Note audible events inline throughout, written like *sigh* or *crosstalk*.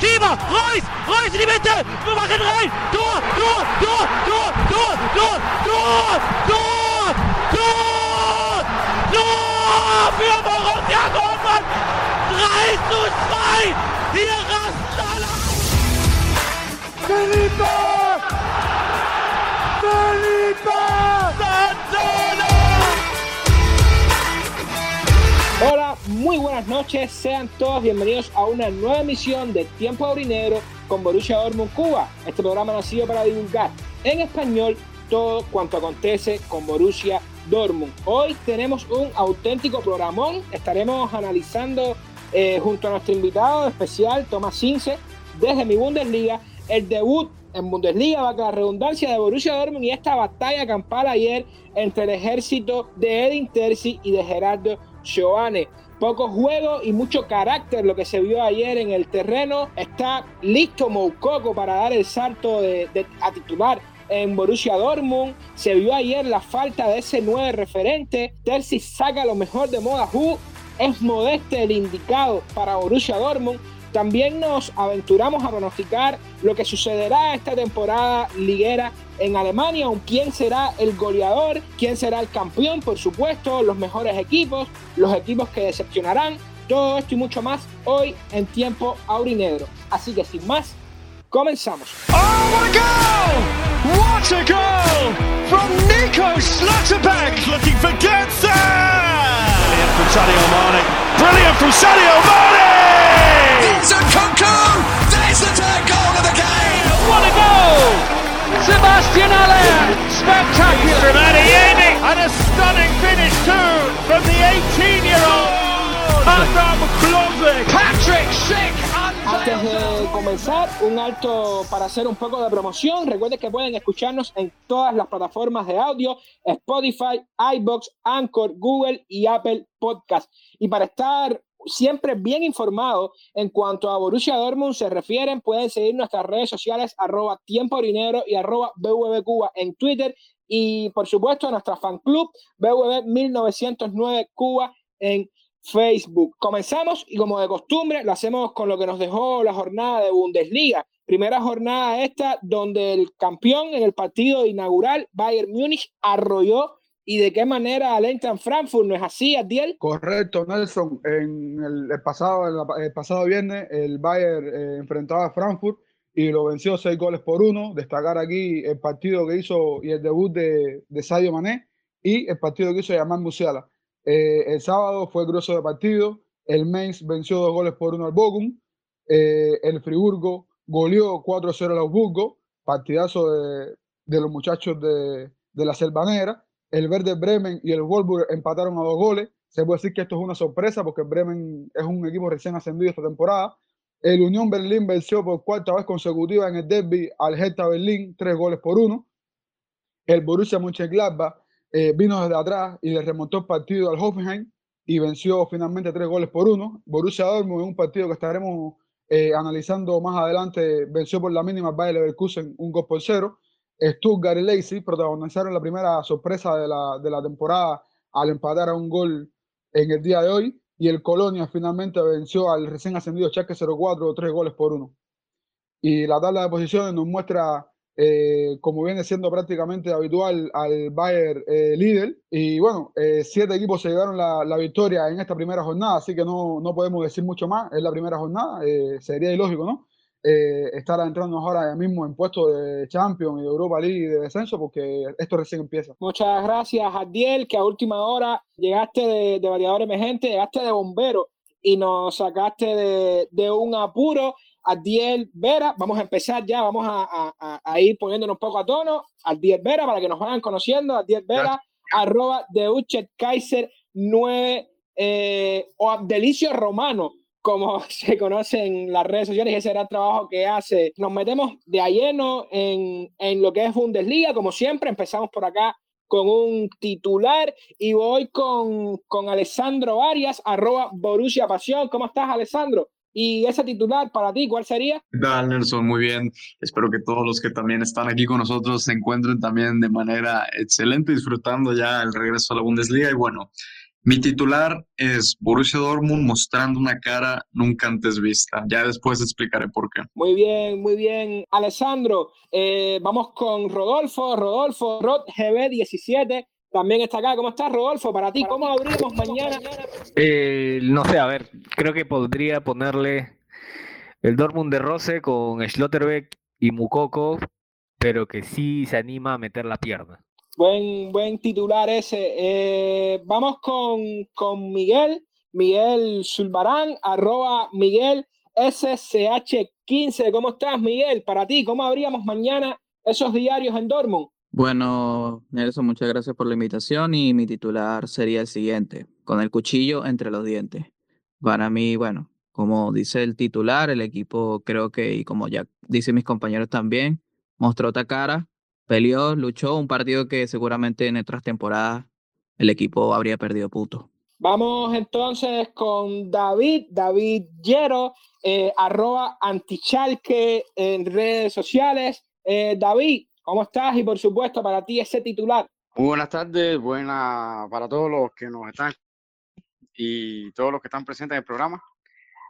Schieber, Reus, Reus in die Mitte, wir machen rein, Tor, Tor, Tor, Tor, Tor, Tor, Tor, Tor, Tor, Tor für Borussia Dortmund, 3 zu 2, hier rasten alle. Felipe! Felipe! Santana! Muy buenas noches, sean todos bienvenidos a una nueva emisión de Tiempo Aurinegro con Borussia Dortmund Cuba. Este programa nacido para divulgar en español todo cuanto acontece con Borussia Dortmund. Hoy tenemos un auténtico programón, estaremos analizando eh, junto a nuestro invitado especial, Tomás Cince, desde mi Bundesliga, el debut en Bundesliga, va la redundancia de Borussia Dortmund y esta batalla campal ayer entre el ejército de Edin Terzi y de Gerardo Giovanni. Poco juego y mucho carácter lo que se vio ayer en el terreno. Está listo Moukoko para dar el salto de, a titular en Borussia Dortmund. Se vio ayer la falta de ese nueve referente. Terzi saca lo mejor de Moda Hu. Es Modeste el indicado para Borussia Dortmund. También nos aventuramos a pronosticar lo que sucederá esta temporada liguera en Alemania, quién será el goleador, quién será el campeón, por supuesto, los mejores equipos, los equipos que decepcionarán, todo esto y mucho más hoy en tiempo aurinegro. Así que sin más, comenzamos. Oh my goal! What a goal from Nico Schlotterbeck looking for Götze! Brilliant from Sadio Mane. Brilliant from Sadio Mane! It's a cuckoo! There's the third goal of the game! What a goal! Sebastian Aller, spectacular From Adeyemi, and a stunning finish too from the 18-year-old Adam Klose. Patrick Schick Antes de comenzar, un alto para hacer un poco de promoción. Recuerden que pueden escucharnos en todas las plataformas de audio: Spotify, iBox, Anchor, Google y Apple Podcast. Y para estar siempre bien informado en cuanto a Borussia Dortmund se refieren, pueden seguir nuestras redes sociales arroba tiempo orinero y arroba BVB Cuba en Twitter y por supuesto nuestra fan club BVB 1909 Cuba en Facebook. Comenzamos y como de costumbre lo hacemos con lo que nos dejó la jornada de Bundesliga. Primera jornada esta donde el campeón en el partido inaugural Bayern Múnich arrolló y de qué manera al en Frankfurt, ¿no es así, Adiel? Correcto, Nelson. En el, pasado, el, pasado viernes el Bayern eh, enfrentaba a Frankfurt y lo venció seis goles por uno. Destacar aquí el partido que hizo y el debut de, de Sadio Mané y el partido que hizo Yamal Musiala. Eh, el sábado fue grueso de partido. El Mainz venció dos goles por uno al Bochum. Eh, el Friburgo goleó 4-0 al Augsburgo. Partidazo de, de los muchachos de, de la Selva Negra el Verde Bremen y el Wolfsburg empataron a dos goles. Se puede decir que esto es una sorpresa porque Bremen es un equipo recién ascendido esta temporada. El Unión Berlín venció por cuarta vez consecutiva en el derby al Hertha Berlín, tres goles por uno. El Borussia Mönchengladbach eh, vino desde atrás y le remontó el partido al Hoffenheim y venció finalmente tres goles por uno. Borussia Dortmund en un partido que estaremos eh, analizando más adelante venció por la mínima al Bayer Leverkusen un gol por cero. Stuttgart y Leipzig protagonizaron la primera sorpresa de la, de la temporada al empatar a un gol en el día de hoy y el Colonia finalmente venció al recién ascendido Schalke 04 tres goles por uno. Y la tabla de posiciones nos muestra, eh, como viene siendo prácticamente habitual, al Bayern eh, líder. Y bueno, eh, siete equipos se llevaron la, la, victoria en esta primera jornada, así que no, no podemos decir mucho más. Es la primera jornada, sería ilógico, ¿no? Eh, estar entrando ahora mismo en puestos de Champions y de Europa League y de descenso porque esto recién empieza. Muchas gracias, Adiel, que a última hora llegaste de, de variador emergente, llegaste de bombero y nos sacaste de, de un apuro. Adiel Vera, vamos a empezar ya, vamos a, a, a, ir poniéndonos un poco a tono. Adiel Vera, para que nos vayan conociendo, Adiel Vera, gracias. arroba de Uchet Kaiser 9 eh, o Abdelicio Romano como *laughs* se conoce en las redes sociales, ese era el trabajo que hace. Nos metemos de a lleno en, en lo que es Bundesliga, como siempre, empezamos por acá con un titular y voy con, con Alessandro Arias, arroba Borussia Pasión. ¿Cómo estás, Alessandro? Y ese titular para ti, ¿cuál sería? ¿Qué Nelson? Muy bien. Espero que todos los que también están aquí con nosotros se encuentren también de manera excelente, disfrutando ya el regreso a la Bundesliga. Y bueno, Mi titular es Borussia Dortmund mostrando una cara nunca antes vista. Ya después explicaré por qué. Muy bien, muy bien, Alessandro. Eh, vamos con Rodolfo. Rodolfo, Rod GB17. También está acá. ¿Cómo estás, Rodolfo? Para ti, ¿cómo abrimos mañana? Eh, no sé, a ver, creo que podría ponerle el Dortmund de Rose con Schlotterbeck y Mukoko, pero que sí se anima a meter la pierna. Buen, buen titular ese. Eh, vamos con, con Miguel, Miguel Zulbarán, arroba Miguel SCH15. ¿Cómo estás, Miguel? Para ti, ¿cómo abríamos mañana esos diarios en Dortmund? Bueno, Nelson, muchas gracias por la invitación y mi titular sería el siguiente, con el cuchillo entre los dientes. Para mí, bueno, como dice el titular, el equipo creo que, y como ya dicen mis compañeros también, mostró otra cara, peleó, luchó, un partido que seguramente en otras temporadas el equipo habría perdido puto. Vamos entonces con David, David Yero, eh, arroba antichalque en redes sociales. Eh, David, ¿cómo estás? Y por supuesto, para ti ese titular. Muy buenas tardes, buena para todos los que nos están y todos los que están presentes en el programa.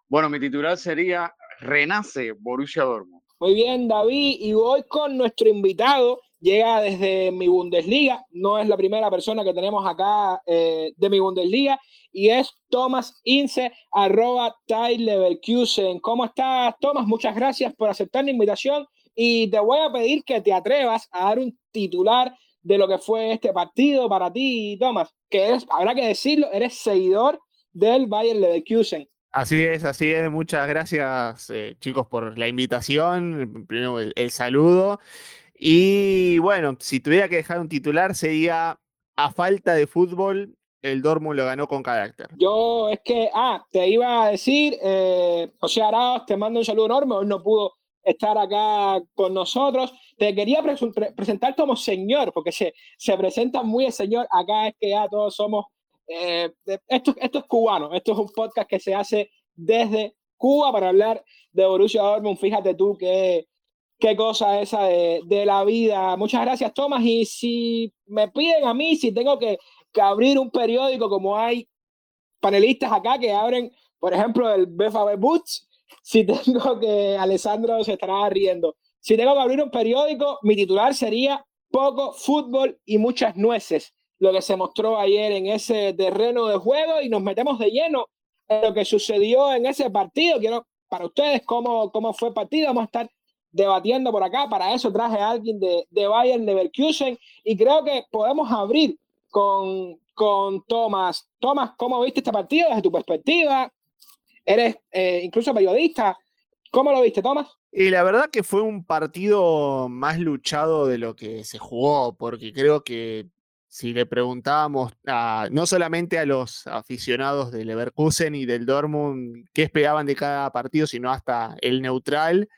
Bueno, mi titular sería Renace Borussia Dortmund. Muy bien, David, y voy con nuestro invitado, llega desde mi Bundesliga, no es la primera persona que tenemos acá eh, de mi Bundesliga, y es Thomas Ince, arroba Leverkusen. ¿Cómo estás, Thomas? Muchas gracias por aceptar la invitación y te voy a pedir que te atrevas a dar un titular de lo que fue este partido para ti, Thomas, que habrá que decirlo, eres seguidor del Bayern Leverkusen. Así es, así es. Muchas gracias, eh, chicos, por la invitación. Primero el, saludo. Y bueno, si tuviera que dejar un titular, sería a falta de fútbol, el Dortmund lo ganó con carácter. Yo es que, ah, te iba a decir, eh, José Arauz, te mando un saludo enorme. Hoy no pudo estar acá con nosotros. Te quería presentar como señor, porque se, se presenta muy el señor. Acá es que ya todos somos eh, esto, esto es cubano, esto es un podcast que se hace desde Cuba para hablar de Borussia Dortmund. Fíjate tú qué, qué cosa esa de, de, la vida. Muchas gracias, Tomás. Y si me piden a mí, si tengo que, que, abrir un periódico, como hay panelistas acá que abren, por ejemplo, el BFB Boots, si *laughs* tengo que, Alessandro se estará riendo, si tengo que abrir un periódico, mi titular sería Poco fútbol y muchas nueces lo que se mostró ayer en ese terreno de juego y nos metemos de lleno en lo que sucedió en ese partido. Quiero para ustedes cómo, cómo fue el partido. Vamos a estar debatiendo por acá. Para eso traje a alguien de, de Bayern Leverkusen y creo que podemos abrir con, con Tomás. Tomás, ¿cómo viste este partido desde tu perspectiva? Eres eh, incluso periodista. ¿Cómo lo viste, Tomás? Y la verdad que fue un partido más luchado de lo que se jugó, porque creo que si le preguntábamos no solamente a los aficionados del Leverkusen y del Dortmund qué esperaban de cada partido, sino hasta el neutral,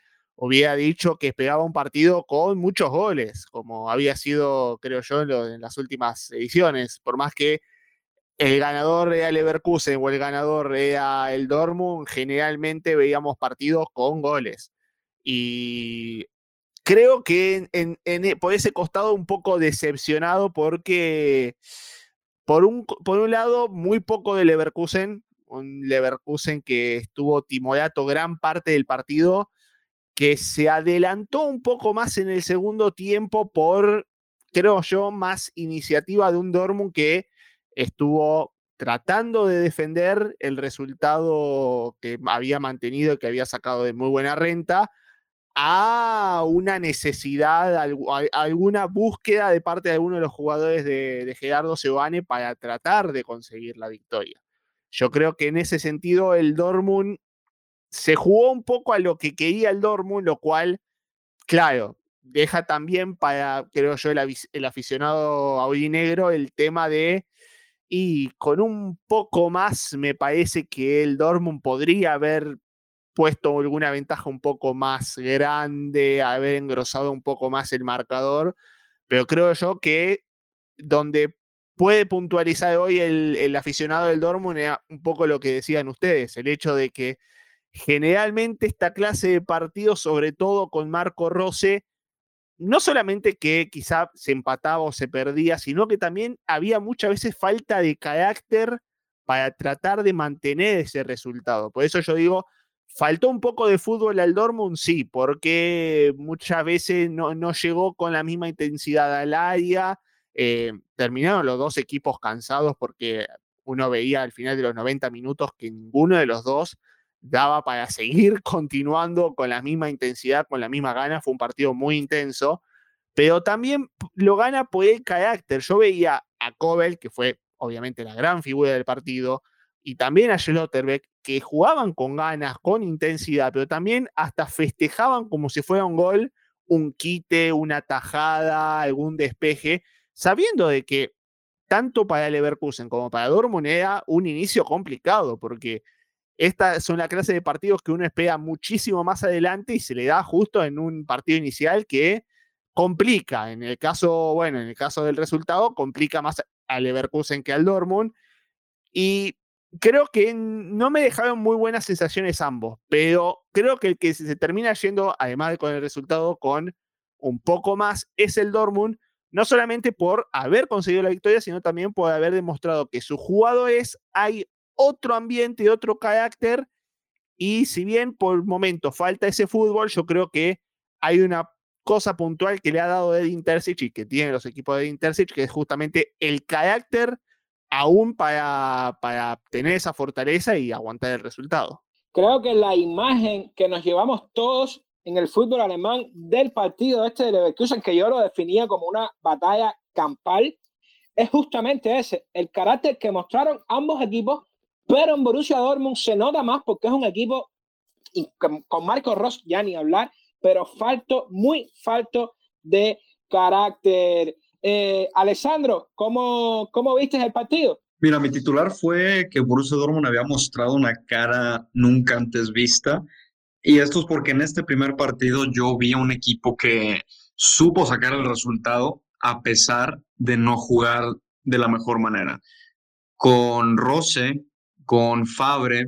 hubiera dicho que esperaba un partido con muchos goles, como había sido, creo yo, en, las últimas ediciones, por más que el ganador era Leverkusen o el ganador era el Dortmund, generalmente veíamos partidos con goles. Y creo que en, e, por ese costado un poco decepcionado porque por un, por un lado muy poco de Leverkusen, un Leverkusen que estuvo timorato gran parte del partido, que se adelantó un poco más en el segundo tiempo por, creo yo, más iniciativa de un Dortmund que estuvo tratando de defender el resultado que había mantenido, que había sacado de muy buena renta, a una necesidad, alguna búsqueda de parte de alguno de los jugadores de, Gerardo Sebane para tratar de conseguir la victoria. Yo creo que en ese sentido el Dortmund se jugó un poco a lo que quería el Dortmund, lo cual, claro, deja también para, creo yo, el, el aficionado aurinegro el tema de, y con un poco más me parece que el Dortmund podría haber puesto alguna ventaja un poco más grande, haber engrosado un poco más el marcador, pero creo yo que donde puede puntualizar hoy el, aficionado del Dortmund era un poco lo que decían ustedes, el hecho de que generalmente esta clase de partidos, sobre todo con Marco Rose, no solamente que quizá se empataba o se perdía, sino que también había muchas veces falta de carácter para tratar de mantener ese resultado. Por eso yo digo, faltó un poco de fútbol al Dortmund, sí, porque muchas veces no, no llegó con la misma intensidad al área. Eh, terminaron los dos equipos cansados porque uno veía al final de los 90 minutos que ninguno de los dos daba para seguir *laughs* continuando con la misma intensidad, con la misma gana. Fue un partido muy intenso, pero también lo gana por el carácter. Yo veía a Kobel, que fue obviamente la gran figura del partido, y también a Schlotterbeck, que jugaban con ganas, con intensidad, pero también hasta festejaban como si fuera un gol, un quite, una tajada, algún despeje, sabiendo de que tanto para Leverkusen como para Dortmund era un inicio complicado, porque estas son la clase de partidos que uno espera muchísimo más adelante y se le da justo en un partido inicial que complica. En el caso, bueno, en el caso del resultado, complica más al Leverkusen que al Dortmund. Y creo que no me dejaron muy buenas sensaciones ambos, pero creo que el que se termina yendo, además de con el resultado, con un poco más, es el Dortmund, no solamente por haber conseguido la victoria, sino también por haber demostrado que sus jugadores hay otro ambiente y otro carácter, y si bien por momento falta ese fútbol, yo creo que hay una cosa puntual que le ha dado Edin Intercic y que tienen los equipos de Intercic, que es justamente el carácter aún para, para tener esa fortaleza y aguantar el resultado. Creo que la imagen que nos llevamos todos en el fútbol alemán del partido este de Leverkusen, que yo lo definía como una batalla campal, es justamente ese, el carácter que mostraron ambos equipos, pero en Borussia Dortmund se nota más porque es un equipo con Marco Ross ya ni hablar, pero falto, muy falto de carácter. Eh, Alessandro, ¿cómo, ¿cómo viste el partido? Mira, mi titular fue que Borussia Dortmund había mostrado una cara nunca antes vista. Y esto es porque en este primer partido yo vi a un equipo que supo sacar el resultado a pesar de no jugar de la mejor manera. Con Rose, con Fabre,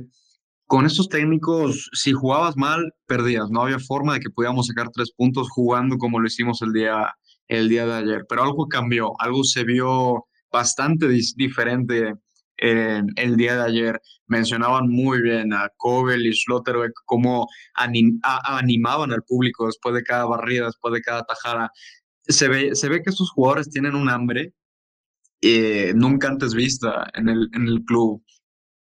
con estos técnicos, si jugabas mal, perdías. No había forma de que pudiéramos sacar tres puntos jugando como lo hicimos el día, el día de ayer. Pero algo cambió, algo se vio bastante diferente en el día de ayer. Mencionaban muy bien a Kobel y Schlotterbeck cómo animaban al público después de cada barrida, después de cada tajada. Se ve, se ve que estos jugadores tienen un hambre eh, nunca antes vista en el, en el club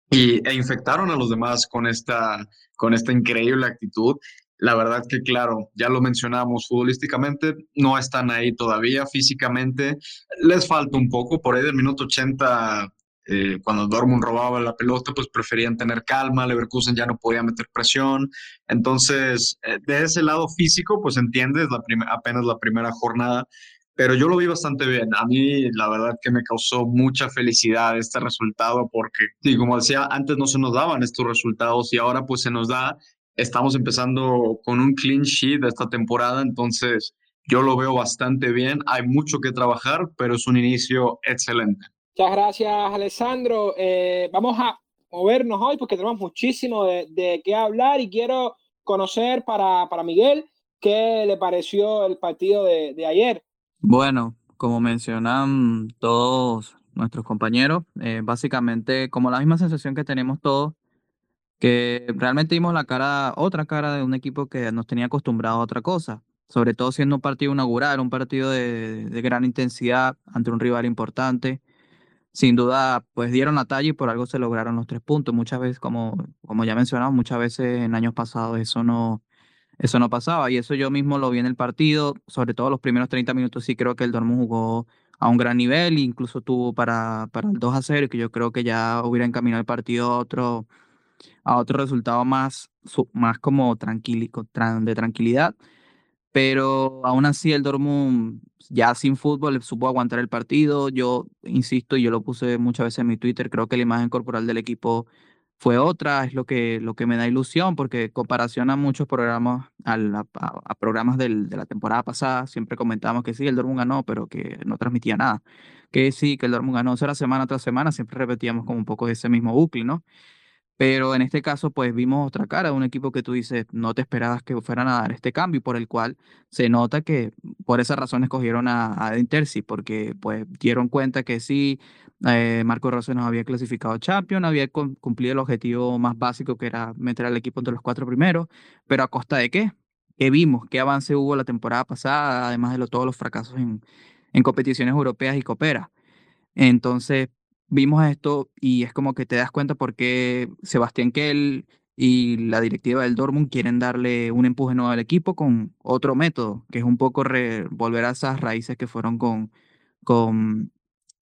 y, e infectaron a los demás con esta, con esta increíble actitud. La verdad que, claro, ya lo mencionamos, futbolísticamente no están ahí todavía, físicamente les falta un poco, por ahí del minuto 80, eh, cuando Dortmund robaba la pelota, pues preferían tener calma, Leverkusen ya no podía meter presión, entonces, eh, de ese lado físico, pues entiendes, la apenas la primera jornada, pero yo lo vi bastante bien. A mí la verdad que me causó mucha felicidad este resultado porque, y como decía, antes no se nos daban estos resultados y ahora pues se nos da. Estamos empezando con un clean sheet esta temporada, entonces yo lo veo bastante bien. Hay mucho que trabajar, pero es un inicio excelente. Muchas gracias, Alessandro. Eh, vamos a movernos hoy porque tenemos muchísimo de, de qué hablar y quiero conocer para, para Miguel qué le pareció el partido de, de ayer. Bueno, como mencionan todos nuestros compañeros, eh, básicamente como la misma sensación que tenemos todos, que realmente vimos la cara, otra cara de un equipo que nos tenía acostumbrado a otra cosa, sobre todo siendo un partido inaugural, un partido de, de gran intensidad ante un rival importante. Sin duda, pues dieron la talla y por algo se lograron los tres puntos. Muchas veces, como, como ya mencionamos, muchas veces en años pasados eso no, eso no pasaba y eso yo mismo lo vi en el partido, sobre todo los primeros 30 minutos sí creo que el Dortmund jugó a un gran nivel, incluso tuvo para, para el 2 a 0 que yo creo que ya hubiera encaminado el partido a otro, a otro resultado más, más como de tranquilidad. Pero aún así el Dortmund ya sin fútbol supo aguantar el partido. Yo insisto, y yo lo puse muchas veces en mi Twitter, creo que la imagen corporal del equipo fue otra, es lo que, lo que me da ilusión, porque comparación a muchos programas, a, programas del, de la temporada pasada, siempre comentábamos que sí, el Dortmund ganó, pero que no transmitía nada. Que sí, que el Dortmund ganó, eso era semana tras semana, siempre repetíamos como un poco ese mismo bucle, ¿no? Pero en este caso, pues vimos otra cara, un equipo que tú dices, no te esperabas que fueran a dar este cambio, por el cual se nota que por esa razón escogieron a, a Intersi, porque pues dieron cuenta que sí, eh, Marco Rossi nos había clasificado a Champions, había cumplido el objetivo más básico que era meter al equipo entre los cuatro primeros, pero ¿a costa de qué? ¿Qué vimos? ¿Qué avance hubo la temporada pasada, además de todos los fracasos en, en competiciones europeas y coopera? Entonces, vimos esto y es como que te das cuenta por qué Sebastián Kell y la directiva del Dortmund quieren darle un empuje nuevo al equipo con otro método, que es un poco volver a esas raíces que fueron con, con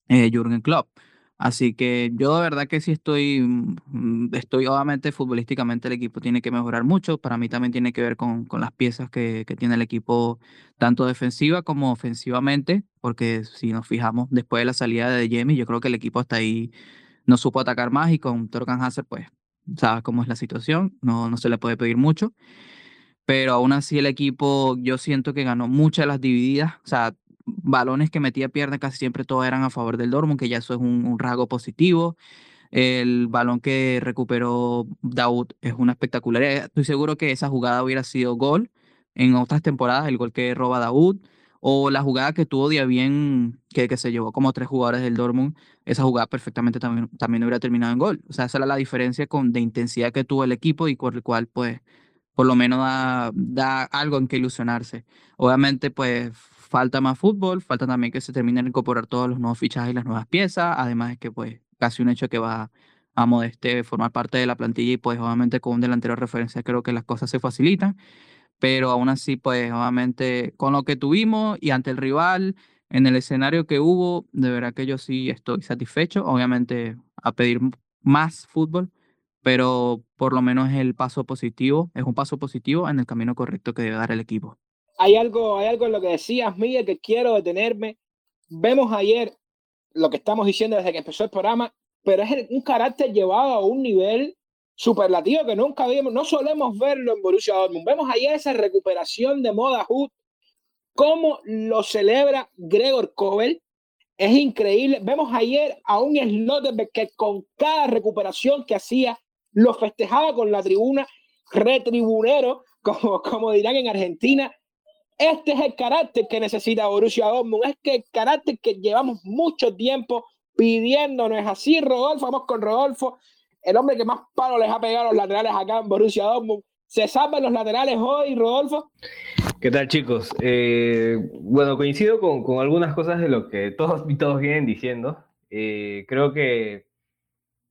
eh, Jürgen Klopp. Así que yo de verdad que sí estoy, mm, estoy obviamente futbolísticamente el equipo tiene que mejorar mucho. Para mí también tiene que ver con, con las piezas que, que, tiene el equipo, tanto defensiva como ofensivamente, porque si nos fijamos después de la salida de Jamie, yo creo que el equipo hasta ahí no supo atacar más y con Torgan Hazard, pues, sabes cómo es la situación, no, no se le puede pedir mucho. Pero aún así el equipo, yo siento que ganó muchas de las divididas, o sea, balones que metía pierna casi siempre todos eran a favor del Dortmund, que ya eso es un, un rasgo positivo. El balón que recuperó Daud es una espectacularidad. Estoy seguro que esa jugada hubiera sido gol en otras temporadas, el gol que roba Daud, o la jugada que tuvo bien que, que se llevó como tres jugadores del Dortmund, esa jugada perfectamente también, también hubiera terminado en gol. O sea, esa era la diferencia con, de intensidad que tuvo el equipo y por el cual, pues, por lo menos da, da algo en que ilusionarse. Obviamente, pues, falta más fútbol, falta también que se terminen de incorporar todos los nuevos fichajes y las nuevas piezas, además es que pues casi un hecho que va a Modeste formar parte de la plantilla y pues obviamente con un delantero de referencia creo que las cosas se facilitan, pero aún así pues obviamente con lo que tuvimos y ante el rival, en el escenario que hubo, de verdad que yo sí estoy satisfecho, obviamente a pedir más fútbol, pero por lo menos el paso positivo, es un paso positivo en el camino correcto que debe dar el equipo hay algo, hay algo en lo que decías, Miguel, que quiero detenerme. Vemos ayer lo que estamos diciendo desde que empezó el programa, pero es un carácter llevado a un nivel superlativo que nunca vimos, no solemos verlo en Borussia Dortmund. Vemos ayer esa recuperación de Moda Hood, cómo lo celebra Gregor Kobel. Es increíble. Vemos ayer a un Slotterbeck que con cada recuperación que hacía lo festejaba con la tribuna, retribunero, *laughs* como, como dirán en Argentina. Este es el carácter que necesita Borussia Dortmund. Es que el carácter que llevamos mucho tiempo pidiéndonos. Es así, Rodolfo. Vamos con Rodolfo, el hombre que más palo les ha pegado a los laterales acá en Borussia Dortmund. ¿Se saben los laterales hoy, Rodolfo? ¿Qué tal, chicos? Eh, bueno, coincido con, algunas cosas de lo que todos, *laughs* todos vienen diciendo. Eh, creo que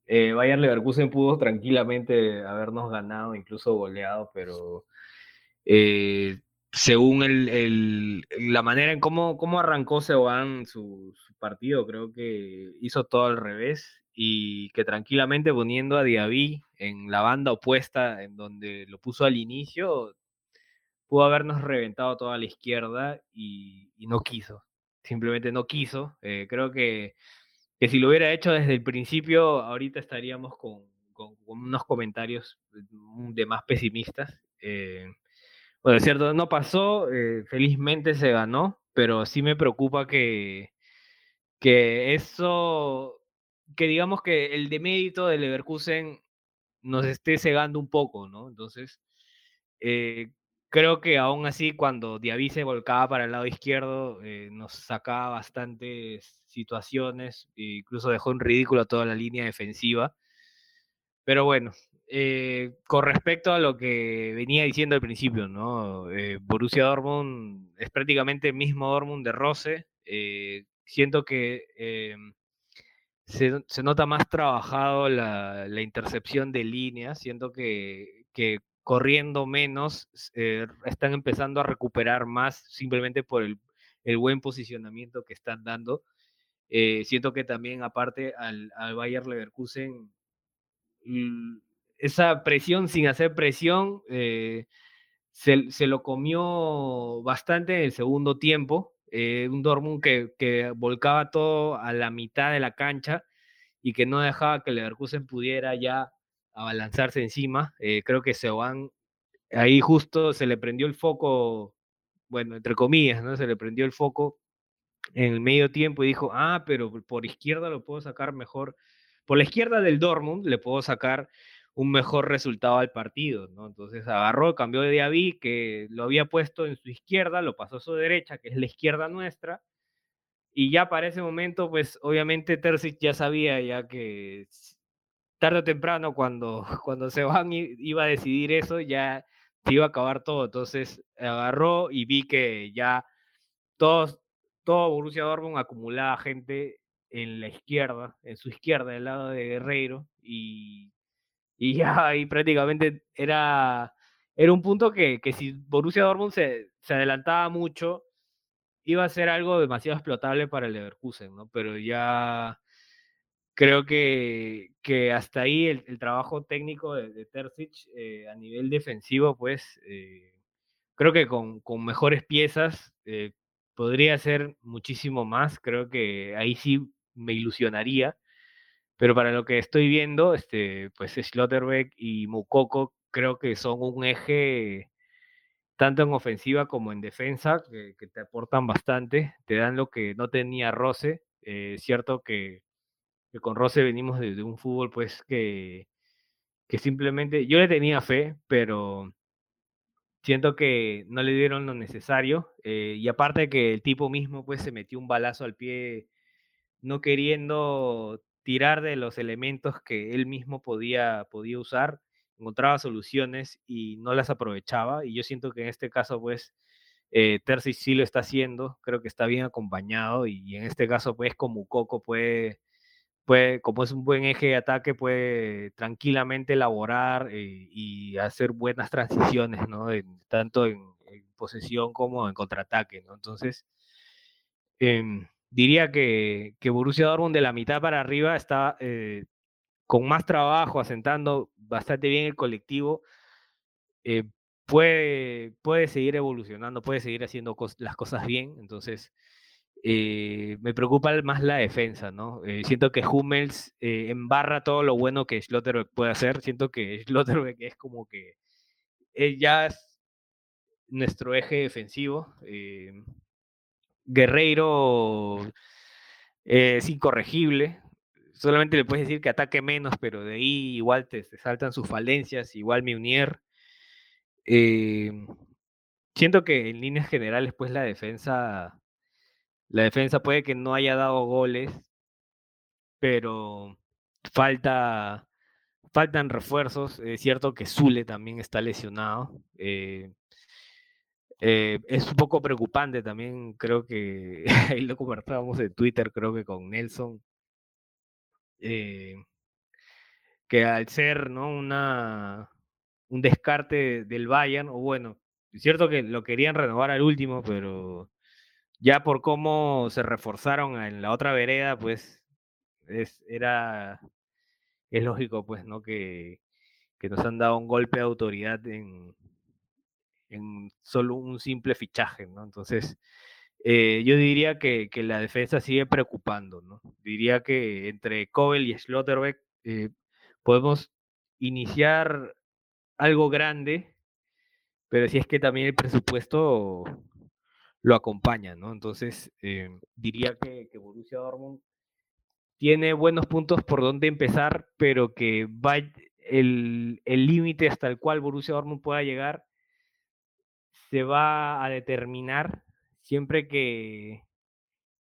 eh, Bayer Leverkusen pudo tranquilamente habernos ganado, incluso goleado, pero según el, la manera en cómo, cómo arrancó Seoane su, su, partido, creo que hizo todo al revés y que tranquilamente poniendo a Diaby en la banda opuesta, en donde lo puso al inicio, pudo habernos reventado toda la izquierda y, y no quiso, simplemente no quiso. Eh, creo que, que, si lo hubiera hecho desde el principio, ahorita estaríamos con, con, con unos comentarios de más pesimistas. Eh, bueno, es cierto, no pasó, eh, felizmente se ganó, pero sí me preocupa que, que eso, que digamos que el demérito de Leverkusen nos esté cegando un poco, ¿no? Entonces, eh, creo que aún así cuando Diaby se volcaba para el lado izquierdo, eh, nos sacaba bastantes situaciones, e incluso dejó en ridículo toda la línea defensiva. Pero bueno, eh, con respecto a lo que venía diciendo al principio, ¿no? Eh, Borussia Dortmund es prácticamente el mismo Dortmund de Rose. Eh, siento que se, nota más trabajado la, intercepción de líneas. Siento que, corriendo menos están empezando a recuperar más simplemente por el, buen posicionamiento que están dando. Siento que también aparte al, al Bayer Leverkusen esa presión sin hacer presión eh, se, se, lo comió bastante en el segundo tiempo. Eh, un Dortmund que, que, volcaba todo a la mitad de la cancha y que no dejaba que Leverkusen pudiera ya abalanzarse encima. Eh, creo que Seoane ahí justo se le prendió el foco, bueno, entre comillas, ¿no? Se le prendió el foco en el medio tiempo y dijo, ah, pero por izquierda lo puedo sacar mejor. Por la izquierda del Dortmund le puedo sacar un mejor resultado al partido, ¿no? Entonces agarró, cambió de Diaby, que lo había puesto en su izquierda, lo pasó a su derecha, que es la izquierda nuestra, y ya para ese momento, pues obviamente Terzic ya sabía ya que tarde o temprano cuando, *laughs* cuando se van iba a decidir eso, ya se iba a acabar todo. Entonces agarró y vi que ya todos, todo Borussia Dortmund acumulaba gente en la izquierda, en su izquierda, del lado de Guerreiro, y, y ya ahí prácticamente era, era un punto que, que si Borussia Dortmund se, se adelantaba mucho, iba a ser algo demasiado explotable para el Leverkusen, ¿no? Pero ya creo que, que hasta ahí el, trabajo técnico de, de Terzic eh, a nivel defensivo, pues eh, creo que con, con mejores piezas eh, podría ser muchísimo más. Creo que ahí sí me ilusionaría. Pero para lo que estoy viendo, este, pues Schlotterbeck y Mukoko creo que son un eje tanto en ofensiva como en defensa, que, te aportan bastante, te dan lo que no tenía Rose. Es cierto que, con Rose venimos de, un fútbol pues que, que simplemente yo le tenía fe, pero siento que no le dieron lo necesario. Eh, y aparte que el tipo mismo pues se metió un balazo al pie no queriendo tirar de los elementos que él mismo podía, podía usar encontraba soluciones y no las aprovechaba. Y yo siento que en este caso, pues, eh, Terzi sí lo está haciendo, creo que está bien acompañado y, en este caso, pues, como Coco puede, puede, como es un buen eje de ataque, puede tranquilamente elaborar eh, y hacer buenas transiciones, ¿no? tanto en, posesión como en contraataque, ¿no? Entonces, em, diría que, que Borussia Dortmund de la mitad para arriba está eh, con más trabajo, asentando bastante bien el colectivo, eh, puede, puede seguir evolucionando, puede seguir haciendo las cosas bien. Entonces, eh, me preocupa más la defensa, ¿no? Siento que Hummels embarra todo lo bueno que Schlotterbeck puede hacer. Siento que *laughs* Schlotterbeck es como que ya es nuestro eje defensivo. Guerreiro es incorregible, solamente le puedes decir que ataque menos, pero de ahí igual te, saltan sus falencias, igual Meunier. Eh, siento que en líneas generales, pues la defensa, la defensa puede que no haya dado goles, pero falta, faltan refuerzos. Es cierto que Zule también está lesionado. Eh, eh, es un poco preocupante también, creo que *laughs* ahí lo conversábamos en Twitter, creo que con Nelson, eh, que al ser ¿no? Una, un descarte del Bayern, o bueno, es cierto que lo querían renovar al último, pero ya por cómo se reforzaron en la otra vereda, pues es, era, es lógico, pues, ¿no? Que, que nos han dado un golpe de autoridad en, en solo un simple fichaje, ¿no? Entonces, eh, yo diría que, la defensa sigue preocupando, ¿no? Diría que entre Kobel y Schlotterbeck eh, podemos iniciar algo grande, pero si es que también el presupuesto lo acompaña, ¿no? Entonces, eh, diría que, que, Borussia Dortmund tiene buenos puntos por donde empezar, pero que va el límite hasta el cual Borussia Dortmund pueda llegar se va a determinar siempre que,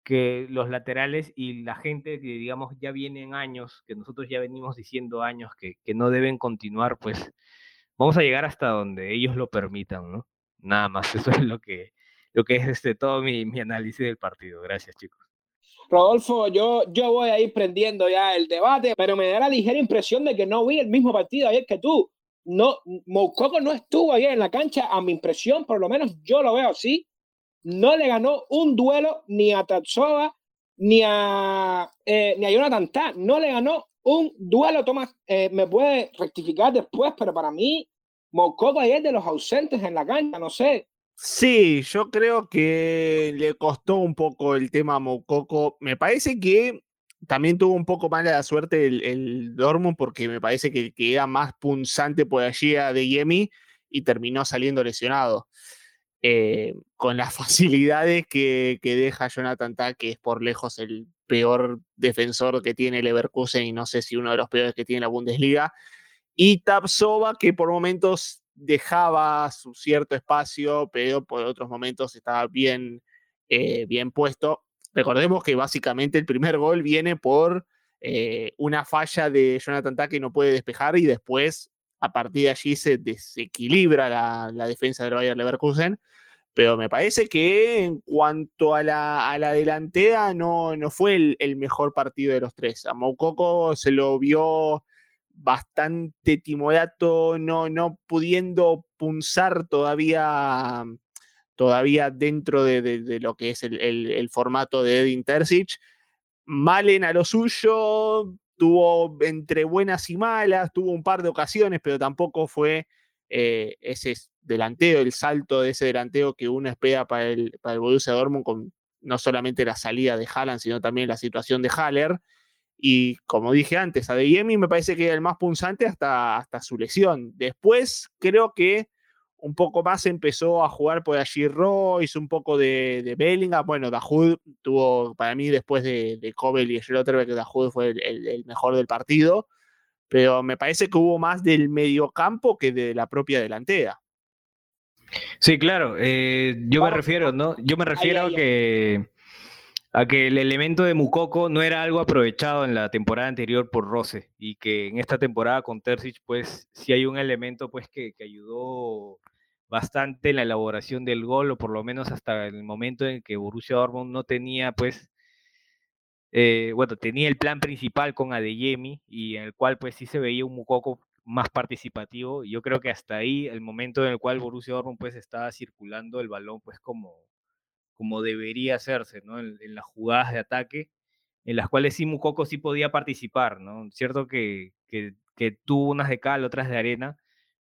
que los laterales y la gente que digamos ya vienen años, que nosotros ya venimos diciendo años que, que, no deben continuar, pues vamos a llegar hasta donde ellos lo permitan, ¿no? Nada más, *laughs* eso es lo que, lo que es este, todo mi, mi análisis del partido. Gracias, chicos. Rodolfo, yo, yo voy a ir prendiendo ya el debate, pero me da la ligera impresión de que no vi el mismo partido ayer que tú. No, Moukoko no estuvo ayer en la cancha, a mi impresión, por lo menos yo lo veo así no le ganó un duelo ni a Tatsova ni a, eh, ni a Jonathan Ta. No le ganó un duelo. Tomás, eh, me puede rectificar después, pero para mí, Mococo ayer de los ausentes en la cancha, no sé. Sí, yo creo que le costó un poco el tema a Mococo. Me parece que también tuvo un poco mala suerte el, el Dortmund porque me parece que, que era más punzante por allí a De Yemi y terminó saliendo lesionado. Eh, con las *laughs* facilidades que, deja Jonathan Tah, que es por lejos el peor defensor que tiene Leverkusen y no sé si uno de los peores que tiene la Bundesliga. y Tapsova, que por momentos dejaba su cierto espacio, pero por otros momentos estaba bien, eh, bien puesto. Recordemos que básicamente el primer gol viene por eh, una falla de Jonathan Take que no puede despejar y después a partir de allí se desequilibra la, defensa del Bayern Leverkusen. Pero me parece que en cuanto a la, delantera no, no fue el, el, mejor partido de los tres. A Moukoko se lo vio bastante timorato, no, no pudiendo punzar todavía, todavía dentro de, lo que es el, formato de Edin Terzic. Malen a lo suyo, tuvo entre buenas y malas, tuvo un par de ocasiones, pero tampoco fue eh, ese delanteo, el salto de ese delanteo que uno espera para el, Borussia Dortmund con no solamente la salida de Haaland, sino también la situación de Haller. Y como dije antes, a Deyemi me parece que era el más punzante hasta, hasta su lesión. Después creo que un poco más empezó a jugar por allí Royce, un poco de, de Bellingham. Bueno, Dahoud tuvo, para mí, después de, de Kobel y Schlotterbeck, Dahoud fue el, el, mejor del partido. Pero me parece que hubo más del mediocampo que de la propia delantera. Sí, claro. Eh, yo me refiero, ¿no? Yo me refiero a que a que el elemento de Mukoko no era algo aprovechado en la temporada anterior por Rose y que en esta temporada con Terzic pues sí hay un elemento pues que, ayudó bastante en la elaboración del gol o por lo menos hasta el momento en que Borussia Dortmund no tenía pues eh, bueno tenía el plan principal con Adeyemi y en el cual pues sí se veía un Mukoko más participativo yo creo que hasta ahí el momento en el cual Borussia Dortmund pues estaba circulando el balón pues como como debería hacerse, ¿no? En, las jugadas de ataque, en las cuales sí Mukoko sí podía participar, ¿no? Cierto que, que, tuvo unas de cal, otras de arena,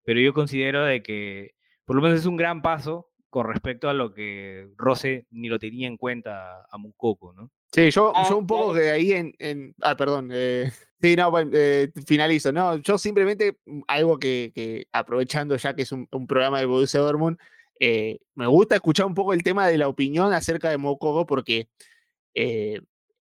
pero yo considero de que por lo menos es un gran paso con respecto a lo que Rose ni lo tenía en cuenta a Mukoko, ¿no? Sí, yo, yo un poco de ahí en, Ah, perdón. Eh, *laughs* sí, no, bueno, eh, finalizo. No, yo simplemente mm, algo que, que aprovechando ya que es un, un programa de Borussia Dortmund, eh, me gusta escuchar un poco el tema de la opinión acerca de Mokogo porque eh,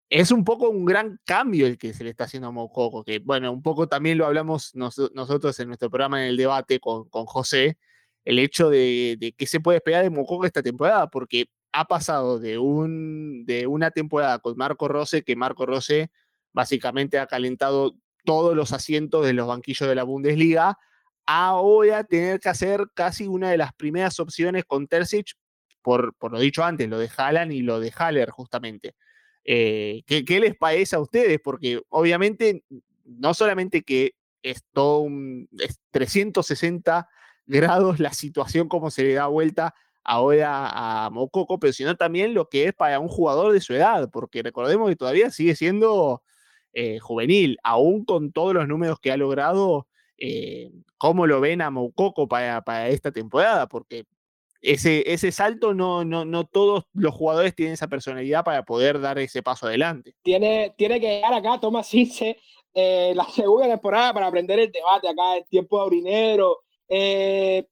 es un poco un gran cambio el que se le está haciendo a Mokogo, que bueno, un poco también lo hablamos nosotros en nuestro programa en el debate con, con José, el hecho de, qué se puede esperar de Mokogo esta temporada, porque ha pasado de, un, de una temporada con Marco Rose, que Marco Rose básicamente ha calentado todos los asientos de los banquillos de la Bundesliga, ahora tener que hacer casi una de las primeras opciones con Terzic, por, por lo dicho antes, lo de Haaland y lo de Haller justamente. Eh, ¿qué, les parece a ustedes? Porque obviamente no solamente que es todo un 360 grados la situación como se le da vuelta ahora a Mococo, pero sino también lo que es para un jugador de su edad, porque recordemos que todavía sigue siendo eh, juvenil, aún con todos los números que ha logrado, eh, cómo lo ven a Moukoko para, para esta temporada, porque ese, ese salto no, no, no todos los jugadores tienen esa personalidad para poder dar ese paso adelante. Tiene, tiene que llegar acá Tomás Ince eh, la segunda temporada para aprender el debate acá en tiempo de aurinero. Eh,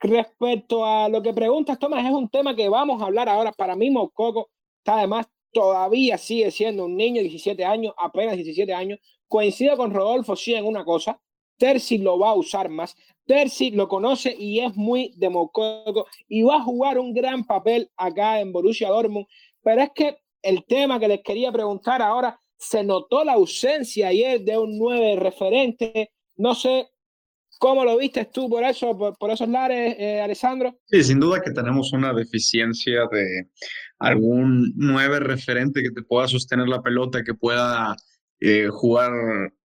respecto a lo que preguntas, Tomás, es un tema que vamos a hablar ahora. Para mí, Moukoko está además todavía sigue siendo un niño de 17 años, apenas 17 años. Coincido con Rodolfo sí en una cosa, Terzi lo va a usar más. Terzi lo conoce y es muy democrático y va a jugar un gran papel acá en Borussia Dortmund. Pero es que el tema que les quería preguntar ahora, se notó la ausencia ayer de un nueve referente. No sé cómo lo viste tú por eso, por, esos lares, eh, Alessandro. Sí, sin duda que tenemos una deficiencia de algún nueve referente que te pueda sostener la pelota, que pueda eh, jugar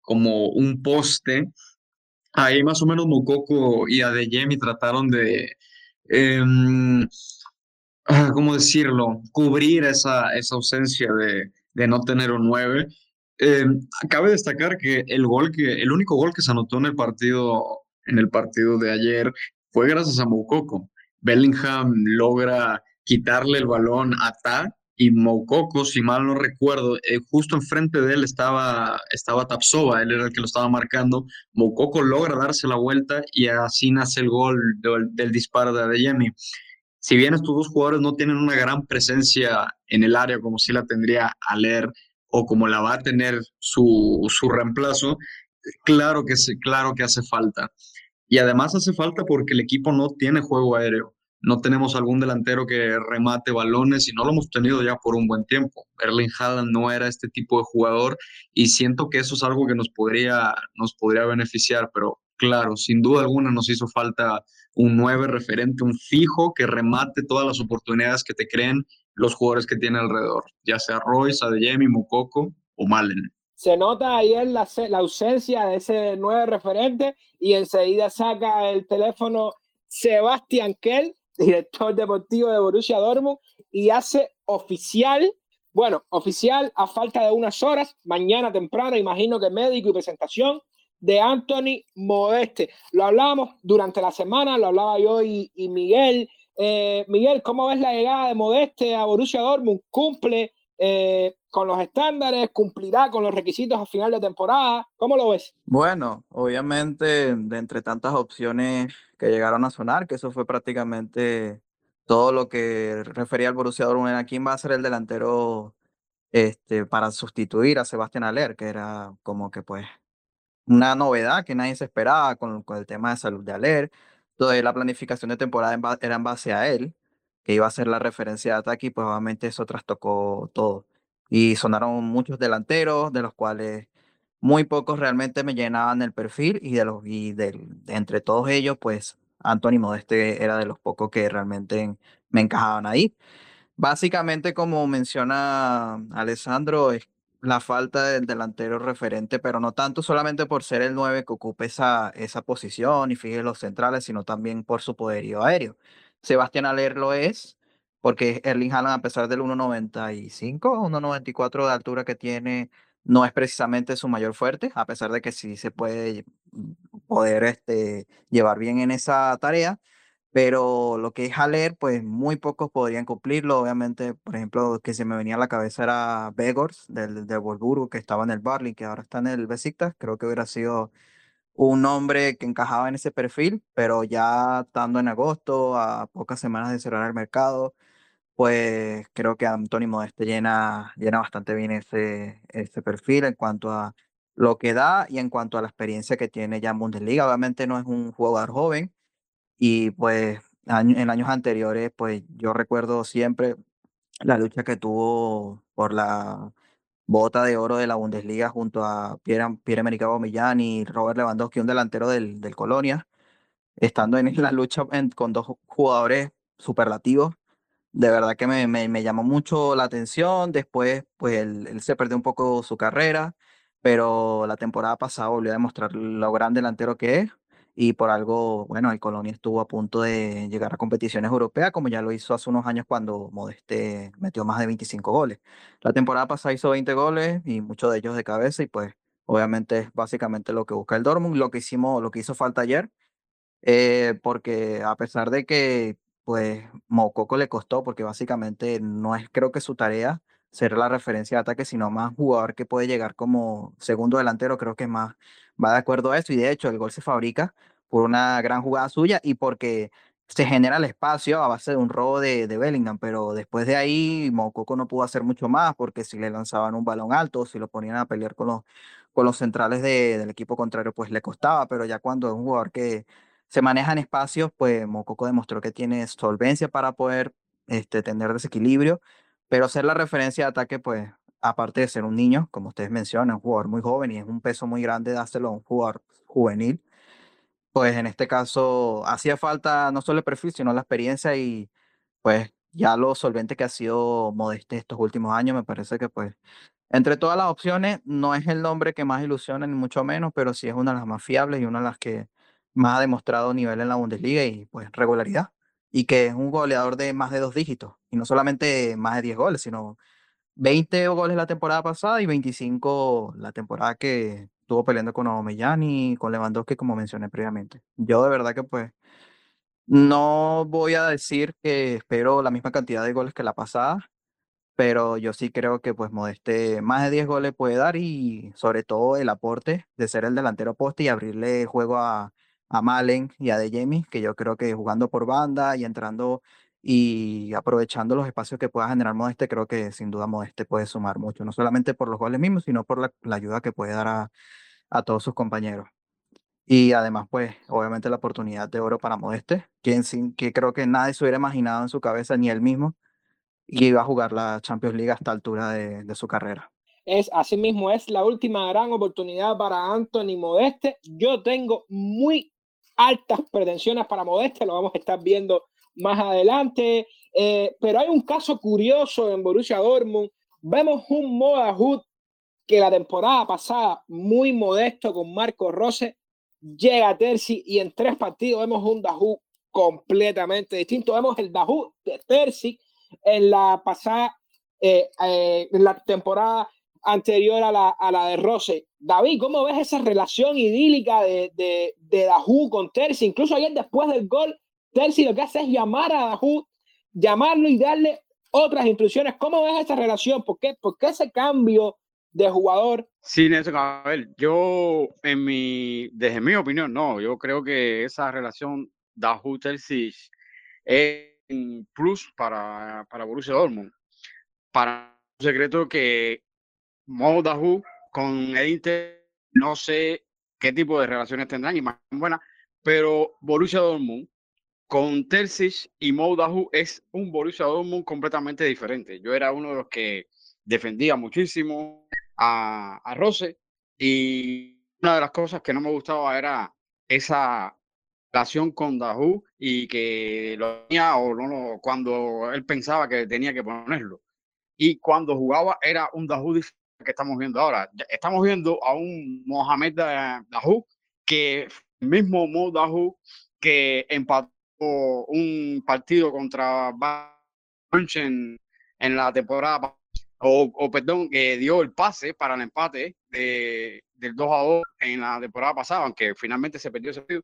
como un poste. Ahí más o menos Mukoko y Adeyemi trataron de, em, ah, ¿cómo decirlo?, cubrir esa, esa ausencia de, de no tener un 9. Eh, cabe destacar que el gol el único gol que se anotó en el partido, en el partido de ayer fue gracias a Mukoko. Bellingham logra quitarle el balón a Ta y Moukoko, si mal no recuerdo, eh, justo enfrente de él estaba, estaba Tapsova, él era el que lo estaba marcando. Moukoko logra darse la vuelta y así nace el gol del, disparo de Adeyemi. Si bien estos dos jugadores no tienen una gran presencia en el área como si la tendría Aler o como la va a tener su, su reemplazo, claro que sí, claro que hace falta. Y además hace falta porque el equipo no tiene juego aéreo. No tenemos algún delantero que remate balones y no lo hemos tenido ya por un buen tiempo. Erling Haaland no era este tipo de jugador y siento que eso es algo que nos podría, nos podría beneficiar, pero claro, sin duda alguna nos hizo falta un nueve referente, un fijo que remate todas las oportunidades que te creen los jugadores que tiene alrededor, ya sea Royce, Adeyemi, Mukoko o Malen. Se nota ayer la, la ausencia de ese nueve referente y enseguida saca el teléfono Sebastián Kell director deportivo de Borussia Dortmund, y hace oficial, bueno, oficial a falta de unas horas, mañana temprano, imagino que médico y presentación de Anthony Modeste. Lo hablábamos durante la semana, lo hablaba yo y, Miguel. Eh, Miguel, ¿cómo ves la llegada de Modeste a Borussia Dortmund? ¿Cumple eh, con los estándares? ¿Cumplirá con los requisitos a final de temporada? ¿Cómo lo ves? Bueno, obviamente, de entre tantas opciones que llegaron a sonar, que eso fue prácticamente todo lo que refería al Borussia Dortmund. ¿A quién va a ser el delantero este, para sustituir a Sebastián Aller? Que era como que pues una novedad que nadie se esperaba con, con el tema de salud de Aller. Entonces la planificación de temporada era en base a él, que iba a ser la referencia de ataque y pues obviamente eso trastocó todo. Y sonaron muchos delanteros, de los cuales muy pocos realmente me llenaban el perfil y de los y de, entre todos ellos pues Anthony Modeste era de los pocos que realmente me encajaban ahí. Básicamente como menciona Alessandro es la falta del delantero referente, pero no tanto solamente por ser el 9 que ocupe esa, esa posición y fije los centrales, sino también por su poderío aéreo. Sebastián Aller lo es, porque Erling Haaland, a pesar del 1.95 o 1.94 de altura que tiene, no es precisamente su mayor fuerte, a pesar de que sí se puede mm, poder este, llevar bien en esa tarea, pero lo que es Haller, pues muy pocos podrían cumplirlo. Obviamente, por ejemplo, que se me venía a la cabeza era Begors del, del Wolfsburgo, que estaba en el Barley, que ahora está en el Besiktas. Creo que hubiera sido un hombre que encajaba en ese perfil, pero ya estando en agosto, a pocas semanas de cerrar el mercado, pues creo que Antonio Modeste llena, llena bastante bien ese, ese perfil en cuanto a lo que da y en cuanto a la experiencia que tiene ya en Bundesliga. Obviamente no es un jugador joven y pues en años anteriores, pues yo recuerdo siempre la lucha que tuvo por la bota de oro de la Bundesliga junto a Pierre, Pierre-Emerick Aubameyang y Robert Lewandowski, un delantero del, del Colonia, estando en *laughs* la lucha con dos jugadores superlativos de verdad que me, me, llamó mucho la atención. Después, pues él, se perdió un poco su carrera, pero la temporada pasada volvió a demostrar lo gran delantero que es. Y por algo, bueno, el Colonia estuvo a punto de llegar a competiciones europeas, como ya lo hizo hace unos años cuando Modeste metió más de 25 goles. La temporada pasada hizo 20 goles y muchos de ellos de cabeza, y pues obviamente es básicamente lo que busca el Dortmund, lo que hicimos, lo que hizo falta ayer, eh, porque a pesar de que pues Mococo le costó porque básicamente no es creo que su tarea ser la referencia de ataque, sino más jugador que puede llegar como segundo delantero, creo que más va de acuerdo a eso y de hecho el gol se fabrica por una gran jugada suya y porque se genera el espacio a base de un robo de, de Bellingham, pero después de ahí Mococo no pudo hacer mucho más porque si le lanzaban un balón alto, si lo ponían a pelear con los, con los centrales del equipo contrario, pues le costaba, pero ya cuando es un jugador que se manejan espacios, pues Mococo demostró que tiene solvencia para poder este, tener desequilibrio, pero ser la referencia de ataque, pues aparte de ser un niño, como ustedes mencionan, un jugador muy joven y es un peso muy grande dárselo a un jugador juvenil, pues en este caso hacía falta no solo el perfil, sino la experiencia y pues ya lo solvente que ha sido Modeste estos últimos años, me parece que pues entre todas las opciones no es el nombre que más ilusiona ni mucho menos, pero sí es una de las más fiables y una de las que más ha demostrado nivel en la Bundesliga y pues regularidad. Y que es un goleador de más de dos dígitos. Y no solamente más de 10 goles, sino 20 goles la temporada pasada y 25 la temporada que estuvo peleando con Aubameyang y con Lewandowski, como mencioné previamente. Yo de verdad que pues no voy a decir que espero la misma cantidad de goles que la pasada, pero yo sí creo que pues Modeste más de 10 goles puede dar y sobre todo el aporte de ser el delantero poste y abrirle juego a, a Malen y a De Jamie, que yo creo que jugando por banda y entrando y aprovechando los espacios que pueda generar Modeste, creo que sin duda Modeste puede sumar mucho, no solamente por los goles mismos, sino por la, ayuda que puede dar a, a todos sus compañeros. Y además, pues, obviamente la oportunidad de oro para Modeste, quien sin, que creo que nadie se hubiera imaginado en su cabeza, ni él mismo, y iba a jugar la Champions League a esta altura de, de su carrera. Es, asimismo, es la última gran oportunidad para Anthony Modeste. Yo tengo muy altas pretensiones para Modeste, lo vamos a estar viendo más adelante. Eh, pero hay un caso curioso en Borussia Dortmund. Vemos un Moda que la temporada pasada, muy modesto con Marco Rose, llega a Terzi y en tres partidos vemos un Dahoud completamente distinto. Vemos el Dahoud de Terzi en la pasada, eh, eh, en la temporada anterior a la, a la de Rose. David, ¿cómo ves esa relación idílica de, de, de con Terzi? Incluso ayer después del gol, Terzi lo que hace es llamar a Dahoud, llamarlo y darle otras instrucciones. ¿Cómo ves esa relación? ¿Por qué, ¿Por qué ese cambio de jugador? Sí, Nelson, a ver, yo en mi, desde mi opinión, no, yo creo que esa relación Dahoud-Terzi es un plus para, para Borussia Dortmund. Para un secreto que Mo Dahu con el Inter, no sé qué tipo de relaciones tendrán y más buenas, pero Borussia Dortmund con Terzic y Mo Dahu es un Borussia Dortmund completamente diferente. Yo era uno de los que defendía muchísimo a, a Rose y una de las cosas que no me gustaba era esa relación con Dahu y que lo tenía o no, cuando él pensaba que tenía que ponerlo. Y cuando jugaba era un Dahu que estamos viendo ahora. Estamos viendo a un Mohamed Dahoud que mismo Mo Dahoud que empató un partido contra en, en la temporada o, o, perdón, que dio el pase para el empate de, del 2 a 2 en la temporada pasada, aunque finalmente se perdió ese partido.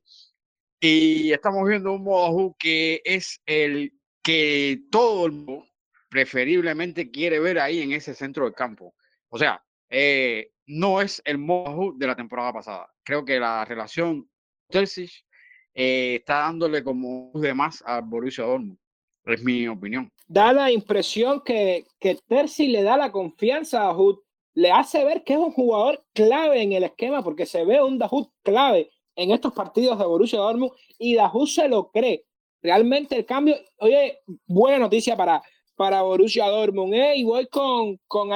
Y estamos viendo un Dahoud que es el que todo el mundo preferiblemente quiere ver ahí en ese centro del campo. O sea, eh, no es el modo de la temporada pasada. Creo que la relación Terzic eh, está dándole como de más a Borussia Dortmund. Es mi opinión. Da la impresión que, que Terzic le da la confianza a Hood, le hace ver que es un jugador clave en el esquema, porque se ve un Dahoud clave en estos partidos de Borussia Dortmund y Dahoud se lo cree. Realmente el cambio, oye, buena noticia para, para Borussia Dortmund. ¿eh? Y voy con, con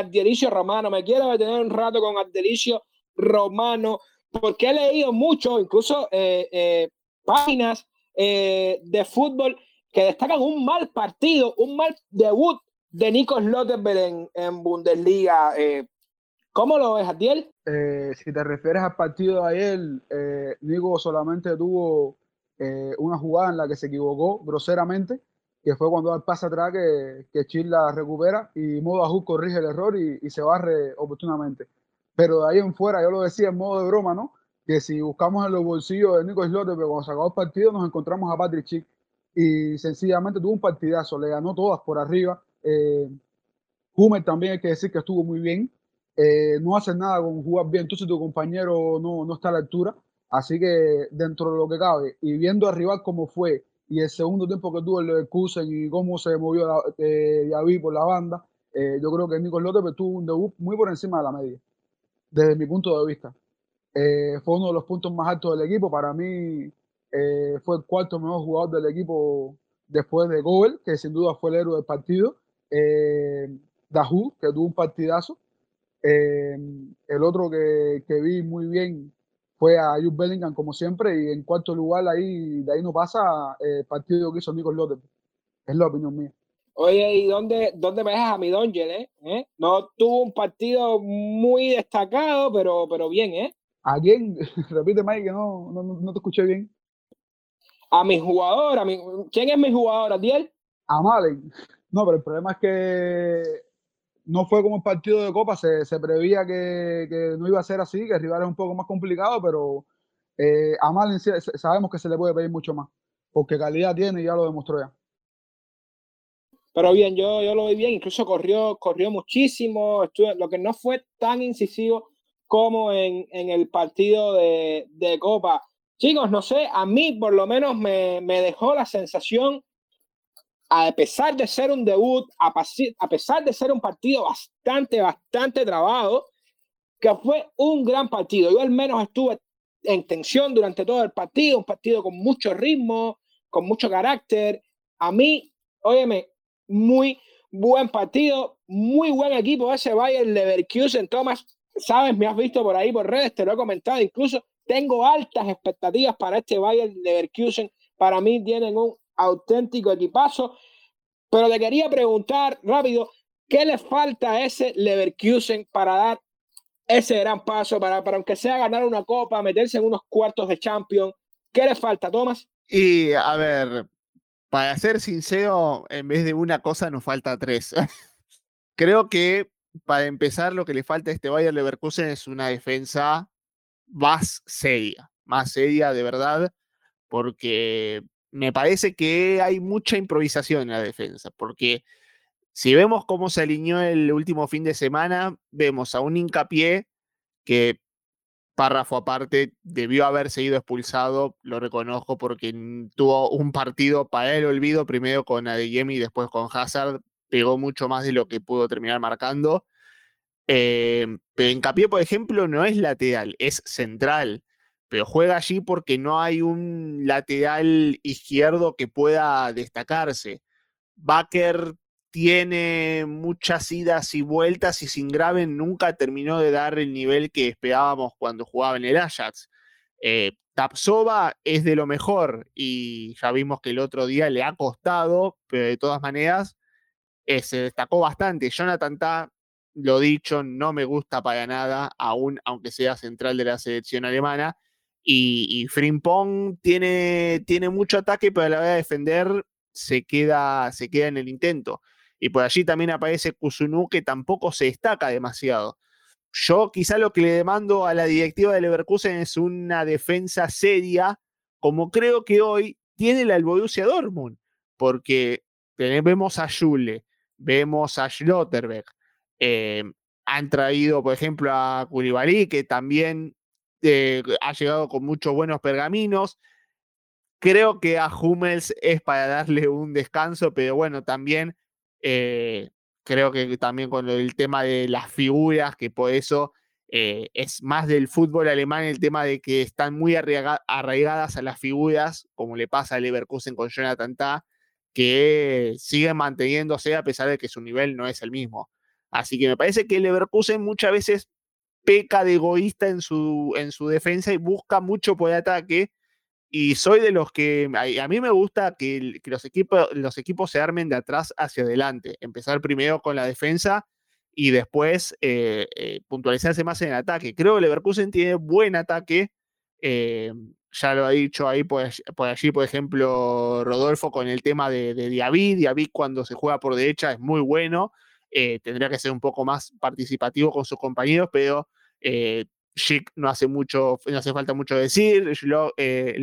Romano. Me quiero detener un rato con Ardelicio Romano, porque he leído mucho, incluso eh, eh, páginas eh, de fútbol que destacan un mal partido, un mal debut de Nico Slotterberg en, Bundesliga. ¿Cómo lo ves, Adiel? si te refieres al partido de ayer, Nico solamente tuvo una jugada en la que se equivocó groseramente que fue cuando al pase atrás que, que Chile recupera y Modo corrige el error y, y, se barre oportunamente. Pero de ahí en fuera, yo lo decía en modo de broma, ¿no? Que si buscamos en los bolsillos de Nico Slote, pero cuando se el partido nos encontramos a Patrick Chick y sencillamente tuvo un partidazo, le ganó todas por arriba. Eh, también hay que decir que estuvo muy bien. Eh, no hace nada con jugar bien, entonces tu compañero no, no está a la altura. Así que dentro de lo que cabe y viendo arriba cómo fue y el segundo tiempo que tuvo el Leverkusen y cómo se movió la, eh, por la banda, eh, yo creo que Nico López tuvo un debut muy por encima de la media, desde mi punto de vista. Eh, fue uno de los puntos más altos del equipo. Para mí eh, fue el cuarto mejor jugador del equipo después de Gobel, que sin duda fue el héroe del partido. Dahu, que tuvo un partidazo. el otro que, que vi muy bien fue a Jude Bellingham como siempre y en cuarto lugar ahí de ahí no pasa el eh, partido que hizo Nico Lotte. Es la opinión mía. Oye, ¿y dónde, dónde me dejas a mi Dongel, eh? eh? No tuvo un partido muy destacado, pero, pero bien, ¿eh? ¿A quién? *laughs* Repite, Mike, que no, no, no, te escuché bien. A mi jugador, a mi... ¿quién es mi jugador, Adiel? A Malen. No, pero el problema es que no fue como el partido de Copa, se, se preveía que, que, no iba a ser así, que el rival es un poco más complicado, pero eh, a Malen sabemos que se le puede pedir mucho más, porque calidad tiene y ya lo demostró ya. Pero bien, yo, yo lo vi bien, incluso corrió, corrió muchísimo, lo que no fue tan incisivo como en, en el partido de, de, Copa. Chicos, no sé, a mí por lo menos me, me dejó la sensación a pesar de ser un debut, a, pesar de ser un partido bastante, bastante trabado, que fue un gran partido. Yo al menos estuve en tensión durante todo el partido, un partido con mucho ritmo, con mucho carácter. A mí, óyeme, muy buen partido, muy buen equipo ese Bayern Leverkusen. Thomas, sabes, me has visto por ahí por redes, te lo he comentado, incluso tengo altas expectativas para este Bayern Leverkusen. Para mí tienen un auténtico equipazo. Pero te quería preguntar rápido, ¿qué le falta a ese Leverkusen para dar ese gran paso, para, para aunque sea ganar una copa, meterse en unos cuartos de Champions? ¿Qué le falta, Tomás? Y a ver, para ser sincero, en vez de una cosa nos falta tres. *laughs* Creo que para empezar lo que le falta a este Bayern Leverkusen es una defensa más seria, más seria de verdad, porque me parece que hay mucha improvisación en la defensa, porque si vemos cómo se alineó el último fin de semana, vemos a un hincapié que, párrafo aparte, debió haber sido expulsado, lo reconozco, porque tuvo un partido para el olvido, primero con Adeyemi y después con Hazard, pegó mucho más de lo que pudo terminar marcando. Eh, pero hincapié, por ejemplo, no es lateral, es central pero juega allí porque no hay un lateral izquierdo que pueda destacarse. Baker tiene muchas idas y vueltas y sin grave nunca terminó de dar el nivel que esperábamos cuando jugaba en el Ajax. Eh, Tapsova es de lo mejor y ya vimos que el otro día le ha costado, pero de todas maneras eh, se destacó bastante. Jonathan Ta, lo dicho, no me gusta para nada, aún aunque sea central de la selección alemana. Y, Frimpong tiene, tiene mucho ataque, pero a la hora de defender se queda, se queda en el intento. Y por allí también aparece Kusunu, que tampoco se destaca demasiado. Yo quizá lo que le demando a la directiva de Leverkusen es una defensa seria, como creo que hoy tiene la Borussia Dortmund, porque vemos a Schule, vemos a Schlotterbeck, eh, han traído, por ejemplo, a Koulibaly, que también eh, ha llegado con muchos buenos pergaminos. Creo que a Hummels es para darle un descanso, pero bueno, también eh, creo que también con el tema de las figuras, que por eso es más del fútbol alemán el tema de que están muy arraigadas a las figuras, como le pasa a Leverkusen con Jonathan Tah, que siguen manteniéndose a pesar de que su nivel no es el mismo. Así que me parece que Leverkusen muchas veces peca de egoísta en su, en su defensa y busca mucho por ataque. Y soy de los que a, mí me gusta que, los, equipos, los equipos se armen de atrás hacia adelante. Empezar primero con la defensa y después eh, eh, puntualizarse más en el ataque. Creo que Leverkusen tiene buen ataque. Eh, ya lo ha dicho ahí por, allí, por ejemplo, Rodolfo con el tema de, de Diaby. Cuando se juega por derecha es muy bueno. tendría que ser un poco más participativo con sus compañeros, pero eh, no hace mucho, no hace falta mucho decir. Lo, eh,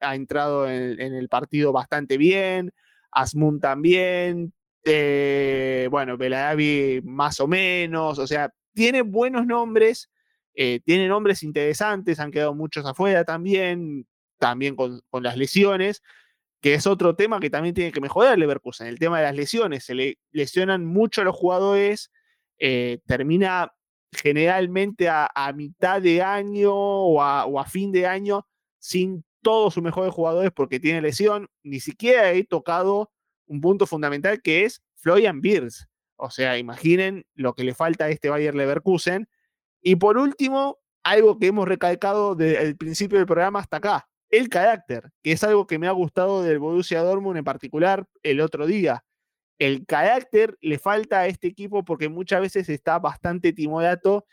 ha entrado en, el partido bastante bien. Asmun también. Eh, bueno, Beladavi más o menos. O sea, tiene buenos nombres. Eh, tiene nombres interesantes. Han quedado muchos afuera también. También con, las lesiones que es otro tema que también tiene que mejorar Leverkusen, el tema de las lesiones. Se le lesionan mucho a los jugadores, termina generalmente a, mitad de año o a, fin de año sin todos sus mejores jugadores porque tiene lesión. Ni siquiera he tocado un punto fundamental que es Florian Beers. O sea, imaginen lo que le falta a este Bayer Leverkusen. Y por último, algo que hemos recalcado desde el principio del programa hasta acá, el carácter, que es algo que me ha gustado del Borussia Dortmund en particular el otro día el carácter le falta a este equipo porque muchas veces está bastante timorato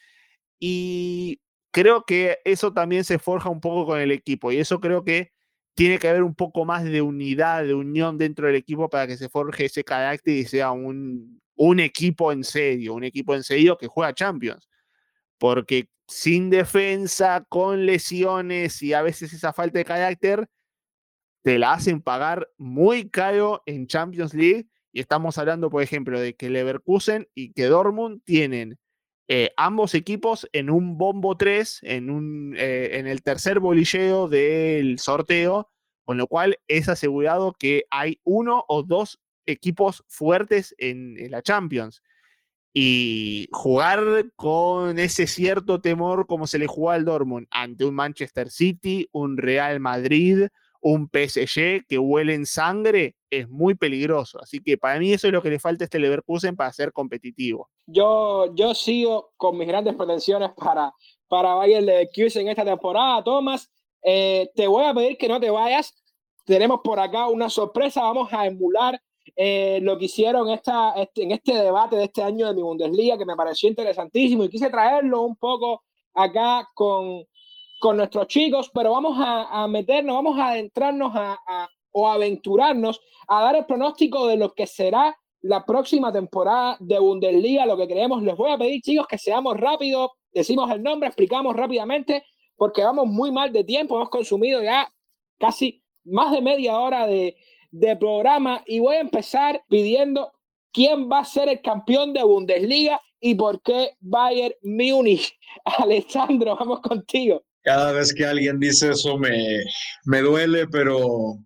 y creo que eso también se forja un poco con el equipo y eso creo que tiene que haber un poco más de unidad, de unión dentro del equipo para que se forje ese carácter y sea un, un equipo en serio, un equipo en serio que juega Champions. Porque sin defensa, con lesiones y a veces esa falta de carácter, te la hacen pagar muy caro en Champions League y estamos hablando, por ejemplo, de que Leverkusen y que Dortmund tienen eh, ambos equipos en un bombo 3, en, un, eh, en el tercer bolilleo del sorteo, con lo cual es asegurado que hay uno o dos equipos fuertes en, la Champions. Y jugar con ese cierto temor como se le jugó al Dortmund ante un Manchester City, un Real Madrid, un PSG que huele en sangre, es muy peligroso. Así que para mí eso es lo que le falta a este Leverkusen para ser competitivo. Yo, yo sigo con mis grandes pretensiones para, para Bayern Leverkusen esta temporada, Thomas. Eh, te voy a pedir que no te vayas. Tenemos por acá una sorpresa. Vamos a emular eh, lo que hicieron esta, este, en este debate de este año de mi Bundesliga, que me pareció interesantísimo y quise traerlo un poco acá con, con nuestros chicos, pero vamos a, a meternos, vamos a adentrarnos a, a, o aventurarnos a dar el pronóstico de lo que será la próxima temporada de Bundesliga, lo que creemos. Les voy a pedir, chicos, que seamos rápidos, decimos el nombre, explicamos rápidamente, porque vamos muy mal de tiempo, hemos consumido ya casi más de media hora de, de programa y voy a empezar pidiendo quién va a ser el campeón de Bundesliga y por qué Bayern Múnich. *laughs* Alessandro, vamos contigo. Cada vez que alguien dice eso me, me duele, pero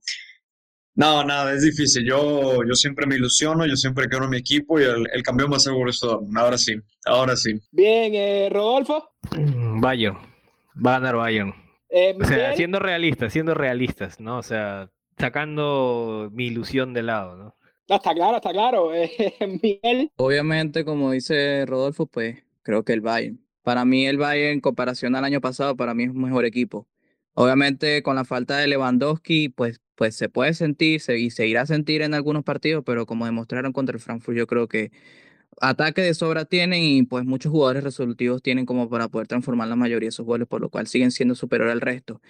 no, nada, es difícil. Yo, yo siempre me ilusiono, yo siempre quiero mi equipo y el, el campeón va a ser Borussia Dortmund. Ahora sí, ahora sí. Bien, eh, Rodolfo. *clears throat* Bayern, va a ganar Bayern. Eh, O sea, siendo realistas, siendo realistas, ¿no? O sea, sacando mi ilusión de lado, ¿no? No, está claro, está claro. *laughs* Eh, Miguel. Obviamente, como dice Rodolfo, pues creo que el Bayern. Para mí el Bayern, en comparación al año pasado, para mí es un mejor equipo. Obviamente, con la falta de Lewandowski, pues, pues se puede sentir se- y se irá a sentir en algunos partidos, pero como demostraron contra el Frankfurt, yo creo que ataque de sobra tienen y pues muchos jugadores resolutivos tienen como para poder transformar la mayoría de esos goles, por lo cual siguen siendo superior al resto.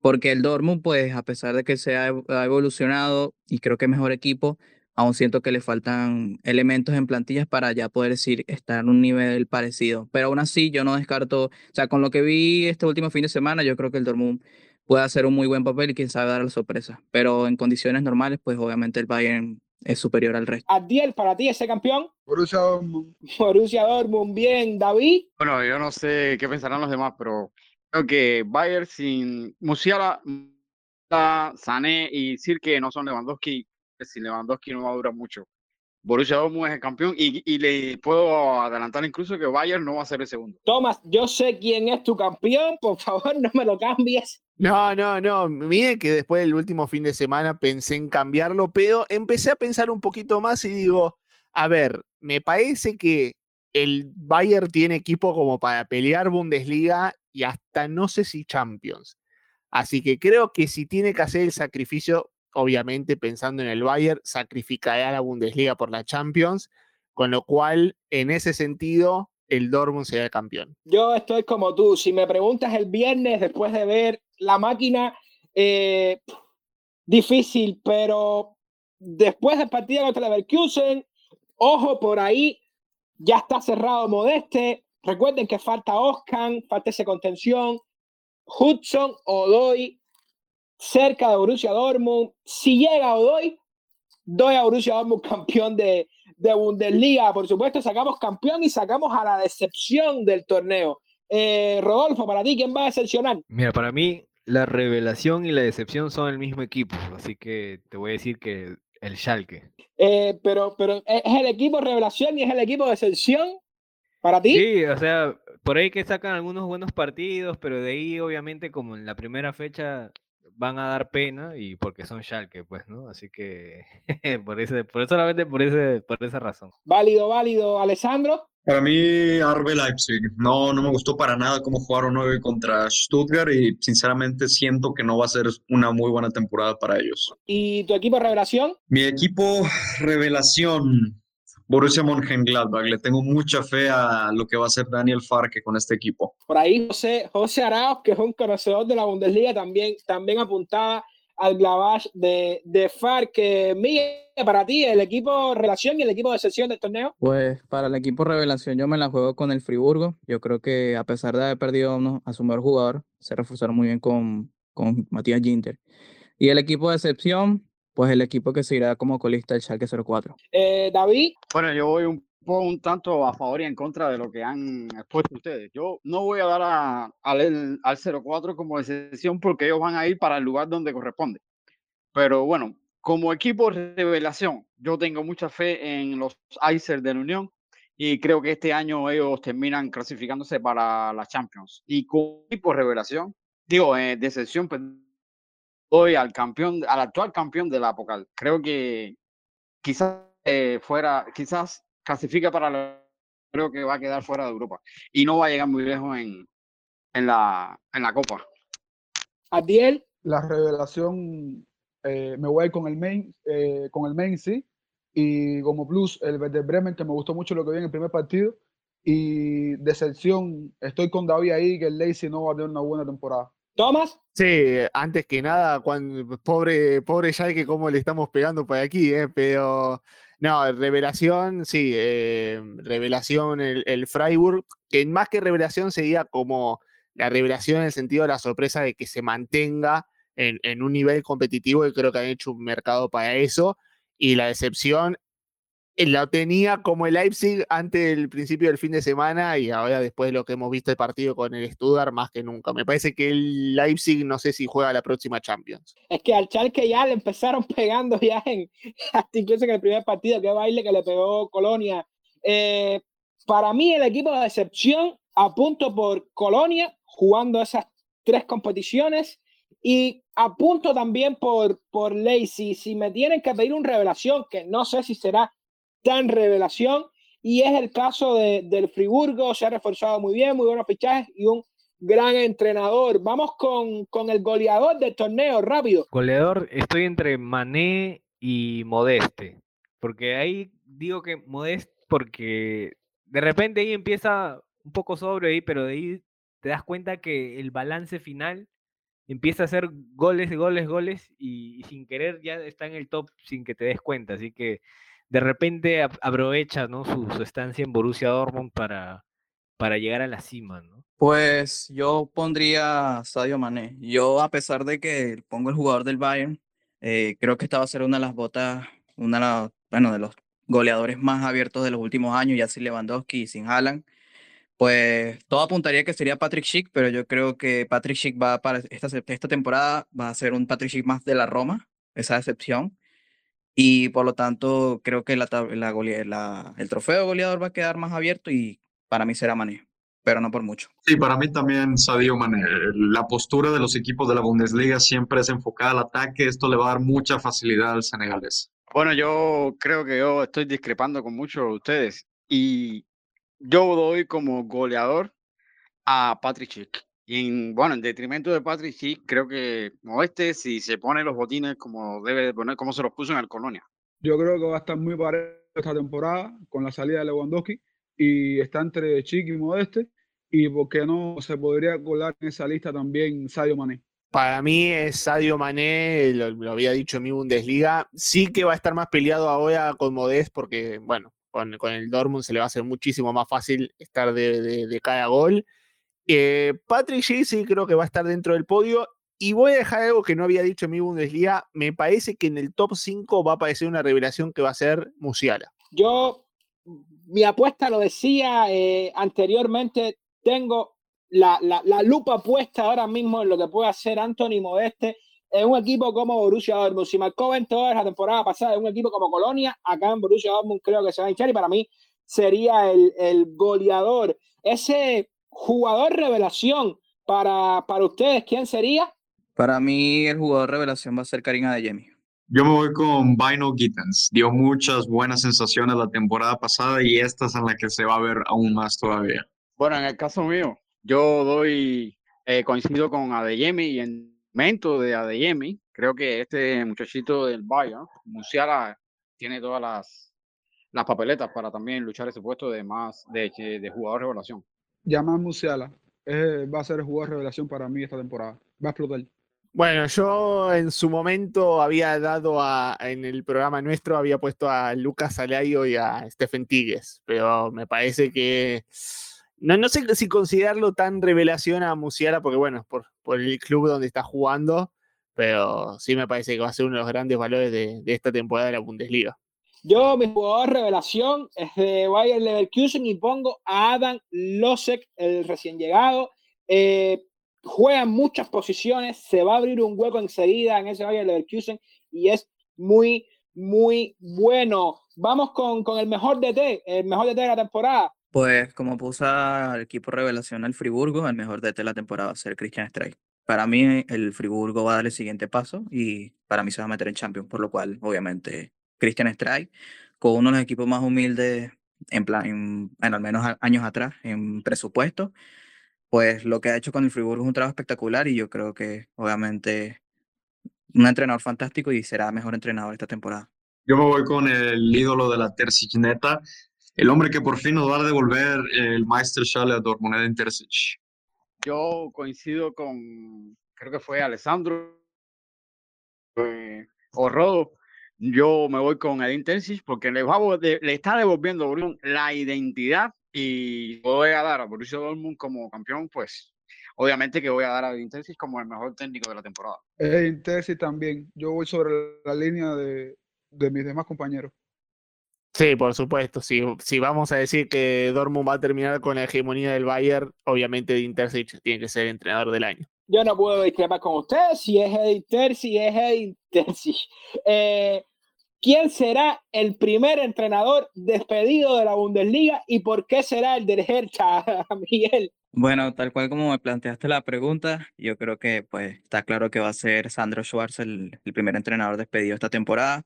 Porque el Dortmund, pues a pesar de que se ha, ev- ha evolucionado y creo que es mejor equipo, aún siento que le faltan elementos en plantillas para ya poder decir estar en un nivel parecido. Pero aún así, yo no descarto, o sea, con lo que vi este último fin de semana, yo creo que el Dortmund puede hacer un muy buen papel y quién sabe dar la sorpresa. Pero en condiciones normales, pues obviamente el Bayern es superior al resto. Adiel, para ti ese campeón. Borussia Dortmund. Borussia Dortmund, bien. David. Bueno, yo no sé qué pensarán los demás, pero creo que Bayern sin Musiala, Sané y Sirke no son Lewandowski, sin Lewandowski no va a durar mucho. Borussia Dortmund es el campeón y, y le puedo adelantar incluso que Bayern no va a ser el segundo. Thomas, yo sé quién es tu campeón. Por favor, no me lo cambies. No, no, no. Miren que después del último fin de semana pensé en cambiarlo, pero empecé a pensar un poquito más y digo, a ver, me parece que el Bayern tiene equipo como para pelear Bundesliga y hasta no sé si Champions. Así que creo que si tiene que hacer el sacrificio, obviamente pensando en el Bayern, sacrificará la Bundesliga por la Champions, con lo cual en ese sentido el Dortmund será el campeón. Yo estoy como tú. Si me preguntas el viernes después de ver la máquina, eh, difícil, pero después del partido contra Leverkusen, ojo por ahí, ya está cerrado Modeste. Recuerden que falta Oscar, falta esa contención. Hudson, Odoy, cerca de Borussia Dortmund. Si llega Odoy, doy a Borussia Dortmund campeón de, de Bundesliga. Por supuesto, sacamos campeón y sacamos a la decepción del torneo. Eh, Rodolfo, para ti, ¿quién va a decepcionar? Mira, para mí la revelación y la decepción son el mismo equipo, así que te voy a decir que el Schalke. Eh, pero, pero ¿es el equipo revelación y es el equipo de decepción para ti? Sí, o sea, por ahí que sacan algunos buenos partidos, pero de ahí obviamente como en la primera fecha van a dar pena y porque son Schalke, pues, ¿no? Así que *laughs* por ese, por solamente por ese, por esa razón. Válido, válido, Alessandro. Para mí, RB Leipzig. No, no me gustó para nada cómo jugaron hoy contra Stuttgart y sinceramente siento que no va a ser una muy buena temporada para ellos. ¿Y tu equipo revelación? Mi equipo revelación, Borussia Mönchengladbach. Le tengo mucha fe a lo que va a hacer Daniel Farke con este equipo. Por ahí José, José Arauz, que es un conocedor de la Bundesliga, también, también apuntaba al Glavage de, de FAR. Que, Miguel, para ti, el equipo relación y el equipo de sesión del torneo. Pues para el equipo revelación yo me la juego con el Friburgo. Yo creo que a pesar de haber perdido uno- a su mejor jugador, se reforzaron muy bien con, con Matías Ginter. Y el equipo de excepción, pues el equipo que se irá como colista el Schalke 04. Eh, David, Bueno, yo voy un poco un tanto a favor y en contra de lo que han expuesto ustedes. Yo no voy a dar a- al, al 04 como excepción porque ellos van a ir para el lugar donde corresponde. Pero bueno, como equipo revelación, yo tengo mucha fe en los Icers de la Unión y creo que este año ellos terminan clasificándose para la Champions. Y con por revelación, digo, eh, de excepción, doy al campeón, al actual campeón de la Apocal. Creo que quizás eh, fuera, quizás clasifica para la, creo que va a quedar fuera de Europa y no va a llegar muy lejos en, en, la, en la Copa. Adiel. La revelación, eh, me voy a ir con el main, eh, con el main sí, y como plus el Werder Bremen, que me gustó mucho lo que vi en el primer partido, y decepción, estoy con David ahí, que el Lazy no va a tener una buena temporada. Tomás. Sí, antes que nada, cuando, pobre, pobre que cómo le estamos pegando por aquí, eh, pero no, revelación, sí, eh, revelación el, el, Freiburg, que más que revelación sería como la revelación en el sentido de la sorpresa de que se mantenga en, en un nivel competitivo y creo que han hecho un mercado para eso. Y la decepción eh, la tenía como el Leipzig antes del principio del fin de semana y ahora después de lo que hemos visto el partido con el Stuttgart más que nunca. Me parece que el Leipzig no sé si juega la próxima Champions. Es que al Schalke ya le empezaron *laughs* pegando ya en incluso en el primer partido, que baile que le pegó Colonia. Eh, para mí el equipo de decepción apunto por Colonia jugando esas tres competiciones y apunto también por, por Lacey. Si me tienen que pedir una revelación, que no sé si será tan revelación. Y es el caso de, del Friburgo, se ha reforzado muy bien, muy buenos fichajes y un gran entrenador. Vamos con, con el goleador del torneo, rápido. Goleador, estoy entre Mané y Modeste, porque ahí digo que Modeste, porque de repente ahí empieza un poco sobre ahí, pero de ahí te das cuenta que el balance final empieza a hacer goles, goles, goles y, y sin querer ya está en el top sin que te des cuenta. Así que de repente aprovecha ¿no? su, estancia en Borussia Dortmund para, para llegar a la cima, ¿no? Pues yo pondría Sadio Mané. Yo, a pesar de que pongo el jugador del Bayern, eh, creo que esta va a ser una de las botas, una de bueno, de los goleadores más abiertos de los últimos años, ya sin Lewandowski y sin Haaland. Pues todo apuntaría que sería Patrick Schick, pero yo creo que Patrick Schick va para esta, esta temporada va a ser un Patrick Schick más de la Roma, esa excepción y por lo tanto creo que la, la, el trofeo goleador va a quedar más abierto y para mí será Mané, pero no por mucho. Sí, para mí también Sadio Mané. La postura de los equipos de la Bundesliga siempre es enfocada al ataque, esto le va a dar mucha facilidad al senegalés. Bueno, yo creo que yo estoy discrepando con muchos de ustedes y yo doy como goleador a Patrick Schick. Y en, bueno, en detrimento de Patrick, sí, creo que este si se pone los botines como debe poner, como se los puso en el Colonia. Yo creo que va a estar muy parejo esta temporada con la salida de Lewandowski y está entre Chiqui y Modeste. Y por qué no se podría colar en esa lista también Sadio Mané. Para mí es Sadio Mané, lo, había dicho en mi Bundesliga. Sí que va a estar más peleado ahora con Modeste porque, bueno, con, con el Dortmund se le va a hacer muchísimo más fácil estar de, de, de cada gol eh, Patrick sí creo que va a estar dentro del podio. Y voy a dejar algo que no había dicho en mi Bundesliga. Me parece que en el top 5 va a aparecer una revelación que va a ser Musiala. Yo, mi apuesta lo decía eh, anteriormente, tengo la, la, lupa puesta ahora mismo en lo que puede hacer Anthony Modeste en un equipo como Borussia Dortmund. Si marcó 20 horas la temporada pasada en un equipo como Colonia, acá en Borussia Dortmund creo que se va a hinchar y para mí sería el, el goleador. Ese jugador revelación para, para ustedes, ¿quién sería? Para mí el jugador revelación va a ser Karina de. Yo me voy con Bino Gittens. Dio muchas buenas sensaciones la temporada pasada y esta es en la que se va a ver aún más todavía. Bueno, en el caso mío, yo doy, eh, coincido con Adeyemi y en momento de Adeyemi, creo que este muchachito del Bayern, Musiala, tiene todas las, las papeletas para también luchar ese puesto de más de, de jugador revelación. Yamal Musiala va a ser el jugador de revelación para mí esta temporada. Va a explotar. Bueno, yo en su momento había dado a, en el programa nuestro, había puesto a Lucas Alayo y a Stephen Tigues, pero me parece que no, no sé si considerarlo tan revelación a Musiala, porque bueno, por, por el club donde está jugando, pero sí me parece que va a ser uno de los grandes valores de, de esta temporada de la Bundesliga. Yo, mi jugador revelación es de Bayern Leverkusen y pongo a Adam Losek, el recién llegado. Eh, juega en muchas posiciones, se va a abrir un hueco enseguida en ese Bayern Leverkusen y es muy, muy bueno. vamos con, con el mejor DT, el mejor DT de la temporada. Pues como puso al equipo revelación al Friburgo, el mejor DT de la temporada va a ser Christian Streich. Para mí el Friburgo va a dar el siguiente paso y para mí se va a meter en Champions, por lo cual obviamente Christian Streich, con uno de los equipos más humildes en plan, en, al menos años atrás, en presupuesto, pues lo que ha hecho con el Friburgo es un trabajo espectacular y yo creo que obviamente un entrenador fantástico y será mejor entrenador esta temporada. Yo me voy con el ídolo de la Terzic neta, el hombre que por fin nos va a devolver el Meisterschale a Dortmund, Edin Terzic. Yo coincido con, creo que fue Alessandro eh, o Rodo. Yo me voy con Edin Terzic porque le, va le está devolviendo la identidad y voy a dar a Borussia Dortmund como campeón, pues obviamente que voy a dar a Edin Terzic como el mejor técnico de la temporada. Edin Terzic también. Yo voy sobre la línea de, de mis demás compañeros. Sí, por supuesto. Si, si vamos a decir que Dortmund va a terminar con la hegemonía del Bayern, obviamente Edin Terzic tiene que ser entrenador del año. Yo no puedo discrepar con ustedes. Si es Edin Terzic, es Edin Terzic. *laughs* Eh, ¿Quién será el primer entrenador despedido de la Bundesliga y por qué será el del Hertha, *laughs* Miguel? Bueno, tal cual como me planteaste la pregunta, yo creo que pues está claro que va a ser Sandro Schwarz el, el primer entrenador despedido esta temporada.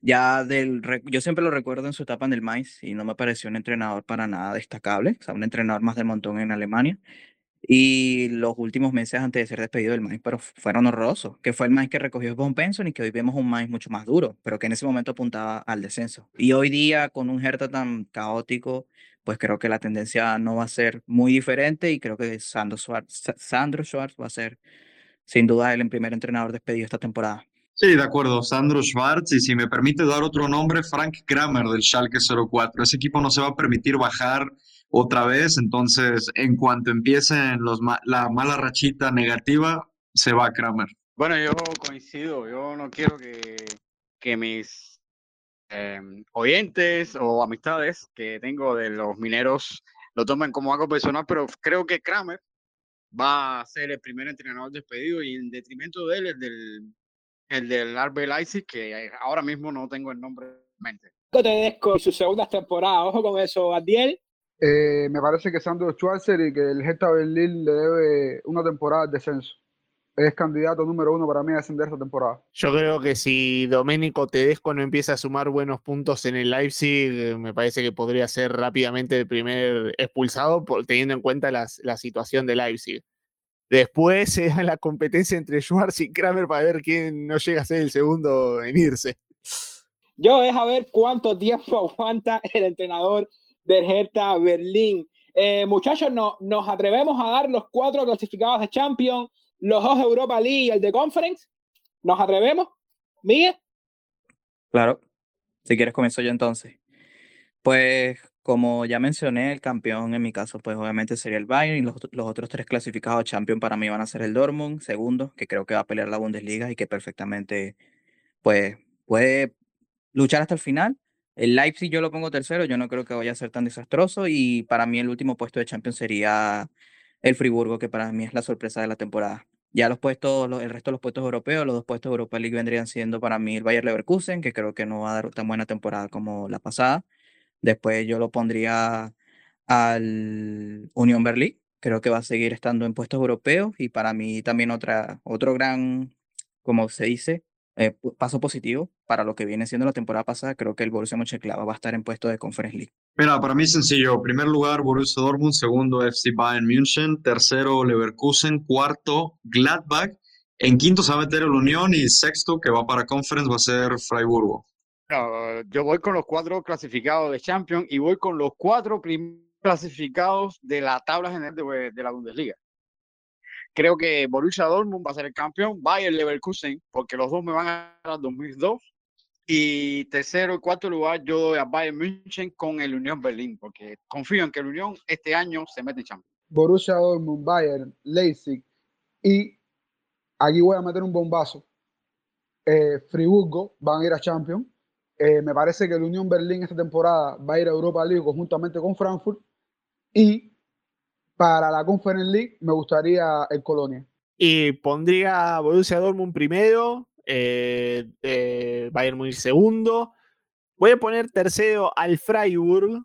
Ya del, yo siempre lo recuerdo en su etapa en el Mainz y no me pareció un entrenador para nada destacable, o sea, un entrenador más del montón en Alemania. Y los últimos meses antes de ser despedido del Mainz, pero fueron horrorosos, que fue el Mainz que recogió Von Penson y que hoy vemos un Mainz mucho más duro, pero que en ese momento apuntaba al descenso. Y hoy día, con un Hertha tan caótico, pues creo que la tendencia no va a ser muy diferente y creo que Sandro Schwartz, Sandro Schwartz va a ser sin duda el primer entrenador despedido esta temporada. Sí, de acuerdo, Sandro Schwartz, y si me permite dar otro nombre, Frank Kramer del Schalke 04. Ese equipo no se va a permitir bajar otra vez, entonces en cuanto empiecen los la mala rachita negativa, se va Kramer. Bueno, yo coincido, yo no quiero que, que mis em, oyentes o amistades que tengo de los mineros lo tomen como algo personal, pero creo que Kramer va a ser el primer entrenador despedido y en detrimento de él, el del el del RB Leipzig, que ahora mismo no tengo el nombre en mente. Tedesco su segunda temporada, ojo con eso, Adiel. Eh, me parece que Sandro Schwarzer y que el Hertha Berlín le debe una temporada de descenso. Es candidato número uno para mí a descender esta temporada. Yo creo que si Domenico Tedesco no empieza a sumar buenos puntos en el Leipzig, me parece que podría ser rápidamente el primer expulsado, por, teniendo en cuenta la situación de Leipzig. Después se da la competencia entre Schwartz y Kramer para ver quién no llega a ser el segundo en irse. Yo es a ver cuánto tiempo *laughs* aguanta el entrenador del Hertha Berlín. Eh, muchachos, no, nos atrevemos a dar los cuatro clasificados de Champions, los dos de Europa League y el de Conference. ¿Nos atrevemos? Miguel. Claro. Si quieres comienzo yo entonces. Pues como ya mencioné, el campeón en mi caso, pues obviamente sería el Bayern y los, los otros tres clasificados Champions para mí van a ser el Dortmund, segundo, que creo que va a pelear la Bundesliga y que perfectamente pues puede luchar hasta el final. El Leipzig yo lo pongo tercero, yo no creo que vaya a ser tan desastroso y para mí el último puesto de Champions sería el Friburgo, que para mí es la sorpresa de la temporada. Ya los puestos, el resto de los puestos europeos, los dos puestos de Europa League vendrían siendo para mí el Bayern Leverkusen, que creo que no va a dar tan buena temporada como la pasada Después yo lo pondría al Unión Berlín. Creo que va a seguir estando en puestos europeos y para mí también otra, otro gran, como se dice, eh, paso positivo para lo que viene siendo la temporada pasada. Creo que el Borussia Mönchengladbach va a estar en puestos de Conference League. Mira, para mí es sencillo. Primer lugar, Borussia Dortmund. Segundo, FC Bayern München. Tercero, Leverkusen. Cuarto, Gladbach. En quinto se va a meter el Unión y sexto, que va para Conference, va a ser Freiburgo yo voy con los cuatro clasificados de Champions y voy con los cuatro clasificados de la tabla general de, la Bundesliga. Creo que Borussia Dortmund va a ser el campeón, Bayern Leverkusen, porque los dos me van a dar 2002. Y tercero y cuarto lugar yo doy a Bayern München con el Unión Berlín, porque confío en que el Unión este año se mete en Champions. Borussia Dortmund, Bayern, Leipzig y aquí voy a meter un bombazo. Eh, Friburgo van a ir a Champions eh, me parece que el Unión Berlín esta temporada va a ir a Europa League conjuntamente con Frankfurt. Y para la Conference League me gustaría el Colonia. Y pondría Borussia Dortmund primero, eh, eh, Bayern Munich segundo, Voy a poner tercero al Freiburg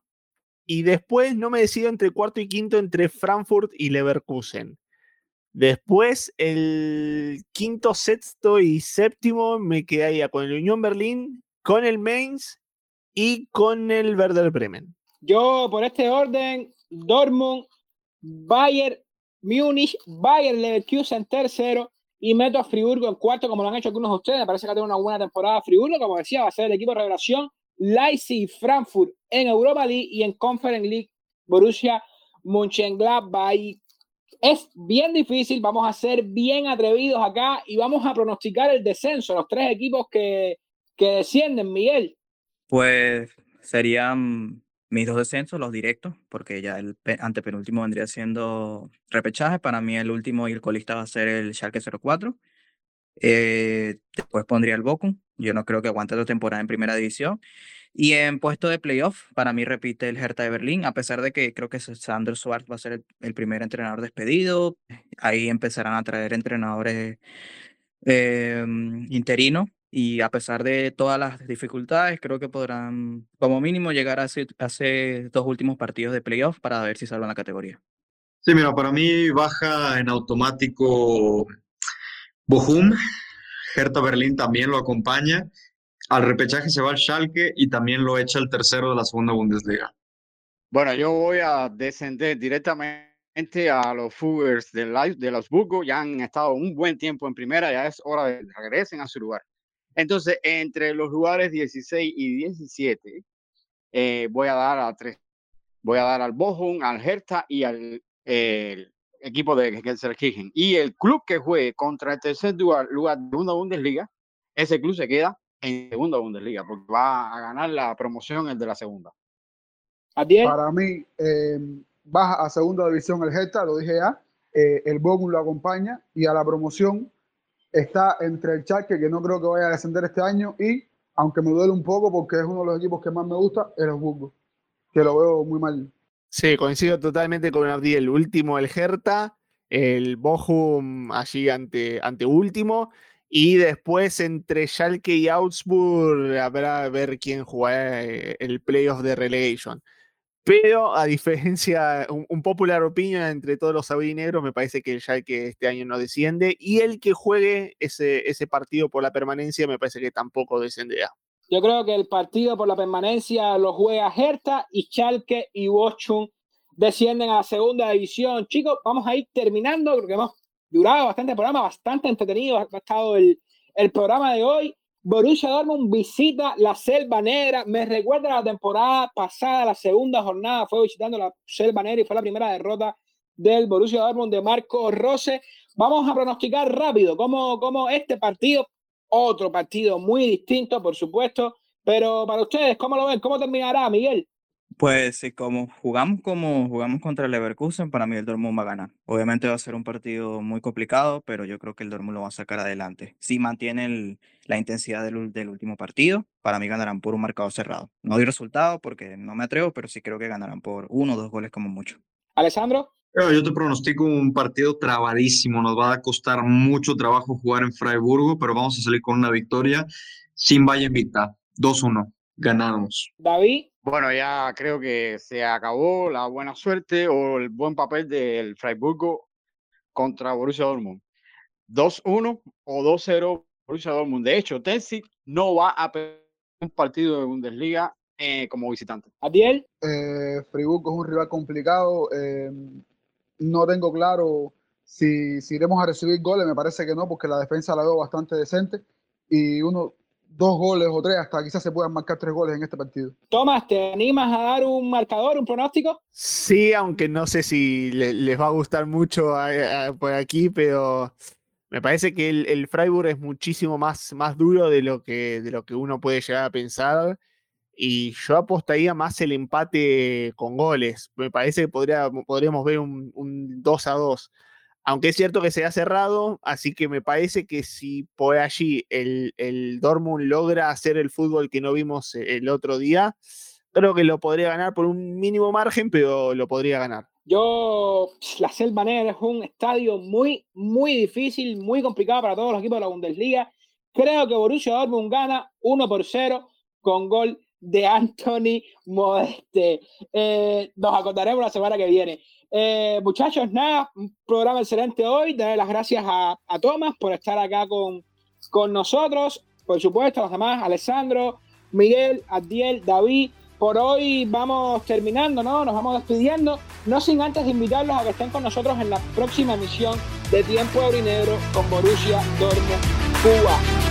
y después no me decido entre cuarto y quinto entre Frankfurt y Leverkusen. Después, el quinto, sexto y séptimo me quedaría con el Unión Berlín, con el Mainz y con el Werder Bremen. Yo, por este orden, Dortmund, Bayern, Múnich, Bayern Leverkusen tercero y meto a Friburgo en cuarto, como lo han hecho algunos de ustedes. Me parece que ha tenido una buena temporada Friburgo, como decía, va a ser el equipo de revelación. Leipzig Frankfurt en Europa League y en Conference League, Borussia Mönchengladbach. Es bien difícil, vamos a ser bien atrevidos acá y vamos a pronosticar el descenso, los tres equipos que, que descienden, Miguel. Pues serían mis dos descensos, los directos, porque ya el antepenúltimo vendría siendo repechaje. Para mí el último y el colista va a ser el Schalke 04. Eh, después pondría el Bochum. Yo no creo que aguante otra temporada en primera división. Y en puesto de playoff, para mí repite el Hertha de Berlín, a pesar de que creo que Sandro Schwartz va a ser el, primer entrenador despedido. Ahí empezarán a traer entrenadores eh, interinos y a pesar de todas las dificultades, creo que podrán como mínimo llegar a hacer, dos últimos partidos de playoff para ver si salvan la categoría. Sí, mira, para mí baja en automático Bochum, Hertha Berlín también lo acompaña, al repechaje se va el Schalke y también lo echa el tercero de la segunda Bundesliga. Bueno, yo voy a descender directamente a los Fuggers de, de los Burgos, ya han estado un buen tiempo en primera, ya es hora de que regresen a su lugar. Entonces, entre los lugares 16 y 17, eh, voy a dar a tres. Voy a dar al Bochum, al Hertha y al equipo de Gelsenkirchen. Y el club que juegue contra el tercer lugar, lugar de una Bundesliga, ese club se queda en segunda Bundesliga, porque va a ganar la promoción el de la segunda. Para mí, eh, baja a segunda división el Hertha, lo dije ya. Eh, el Bochum lo acompaña y a la promoción está entre el Charque, que no creo que vaya a descender este año, y, aunque me duele un poco porque es uno de los equipos que más me gusta, el Osburgo, que lo veo muy mal. Sí, coincido totalmente con Abdi. El último, el Hertha, el Bochum allí ante, ante último, y después entre Schalke y Augsburg habrá ver quién juega eh, el playoff de relegation. Pero a diferencia, un, popular opinion entre todos los sabinegros, me parece que el que este año no desciende y el que juegue ese, ese partido por la permanencia me parece que tampoco descenderá. Yo creo que el partido por la permanencia lo juega Hertha y Schalke y Bochum descienden a la segunda división. Chicos, vamos a ir terminando porque hemos durado bastante programa, bastante entretenido ha estado el, el programa de hoy. Borussia Dortmund visita la Selva Negra. Me recuerda la temporada pasada, la segunda jornada fue visitando la Selva Negra y fue la primera derrota del Borussia Dortmund de Marco Rose. Vamos a pronosticar rápido cómo, cómo este partido, otro partido muy distinto, por supuesto, pero para ustedes, ¿cómo lo ven? ¿Cómo terminará, Miguel? Pues como jugamos como jugamos contra el Leverkusen, para mí el Dortmund va a ganar. Obviamente va a ser un partido muy complicado, pero yo creo que el Dortmund lo va a sacar adelante. Si mantiene la intensidad del, del, último partido, para mí ganarán por un marcado cerrado. No doy resultado porque no me atrevo, pero sí creo que ganarán por uno o dos goles como mucho. Alessandro. Yo te pronostico un partido trabadísimo. Nos va a costar mucho trabajo jugar en Freiburgo, pero vamos a salir con una victoria sin Valle Vita. 2-1. Ganamos. David. Bueno, ya creo que se acabó la buena suerte o el buen papel del Freiburgo contra Borussia Dortmund. 2-1 o 2-0 Borussia Dortmund. De hecho, Tensi no va a perder un partido de Bundesliga eh, como visitante. Adiel. Eh, Freiburgo es un rival complicado. Eh, no tengo claro si, si iremos a recibir goles. Me parece que no, porque la defensa la veo bastante decente. Y uno, dos goles o tres, hasta quizás se puedan marcar tres goles en este partido. Tomás, ¿te animas a dar un marcador, un pronóstico? Sí, aunque no sé si les va a gustar mucho por aquí, pero me parece que el, Freiburg es muchísimo más, más duro de lo, que, de lo que uno puede llegar a pensar. Y yo apostaría más el empate con goles. Me parece que podría, podríamos ver un, un 2 a 2 aunque es cierto que se ha cerrado, así que me parece que si por allí el, el Dortmund logra hacer el fútbol que no vimos eh, el otro día, creo que lo podría ganar por un mínimo margen, pero lo podría ganar. Yo, la Selva Negra es un estadio muy, muy difícil, muy complicado para todos los equipos de la Bundesliga. Creo que Borussia Dortmund gana 1 por 0 con gol de Anthony Modeste. Eh, nos acordaremos la semana que viene. Eh, muchachos, nada, un programa excelente hoy. Darle las gracias a, a Tomás por estar acá con, con nosotros. Por supuesto, a los demás, Alessandro, Miguel, Adiel, David. Por hoy vamos terminando, ¿no? Nos vamos despidiendo. No sin antes invitarlos a que estén con nosotros en la próxima emisión de Tiempo Aurinegro con Borussia Dortmund Cuba.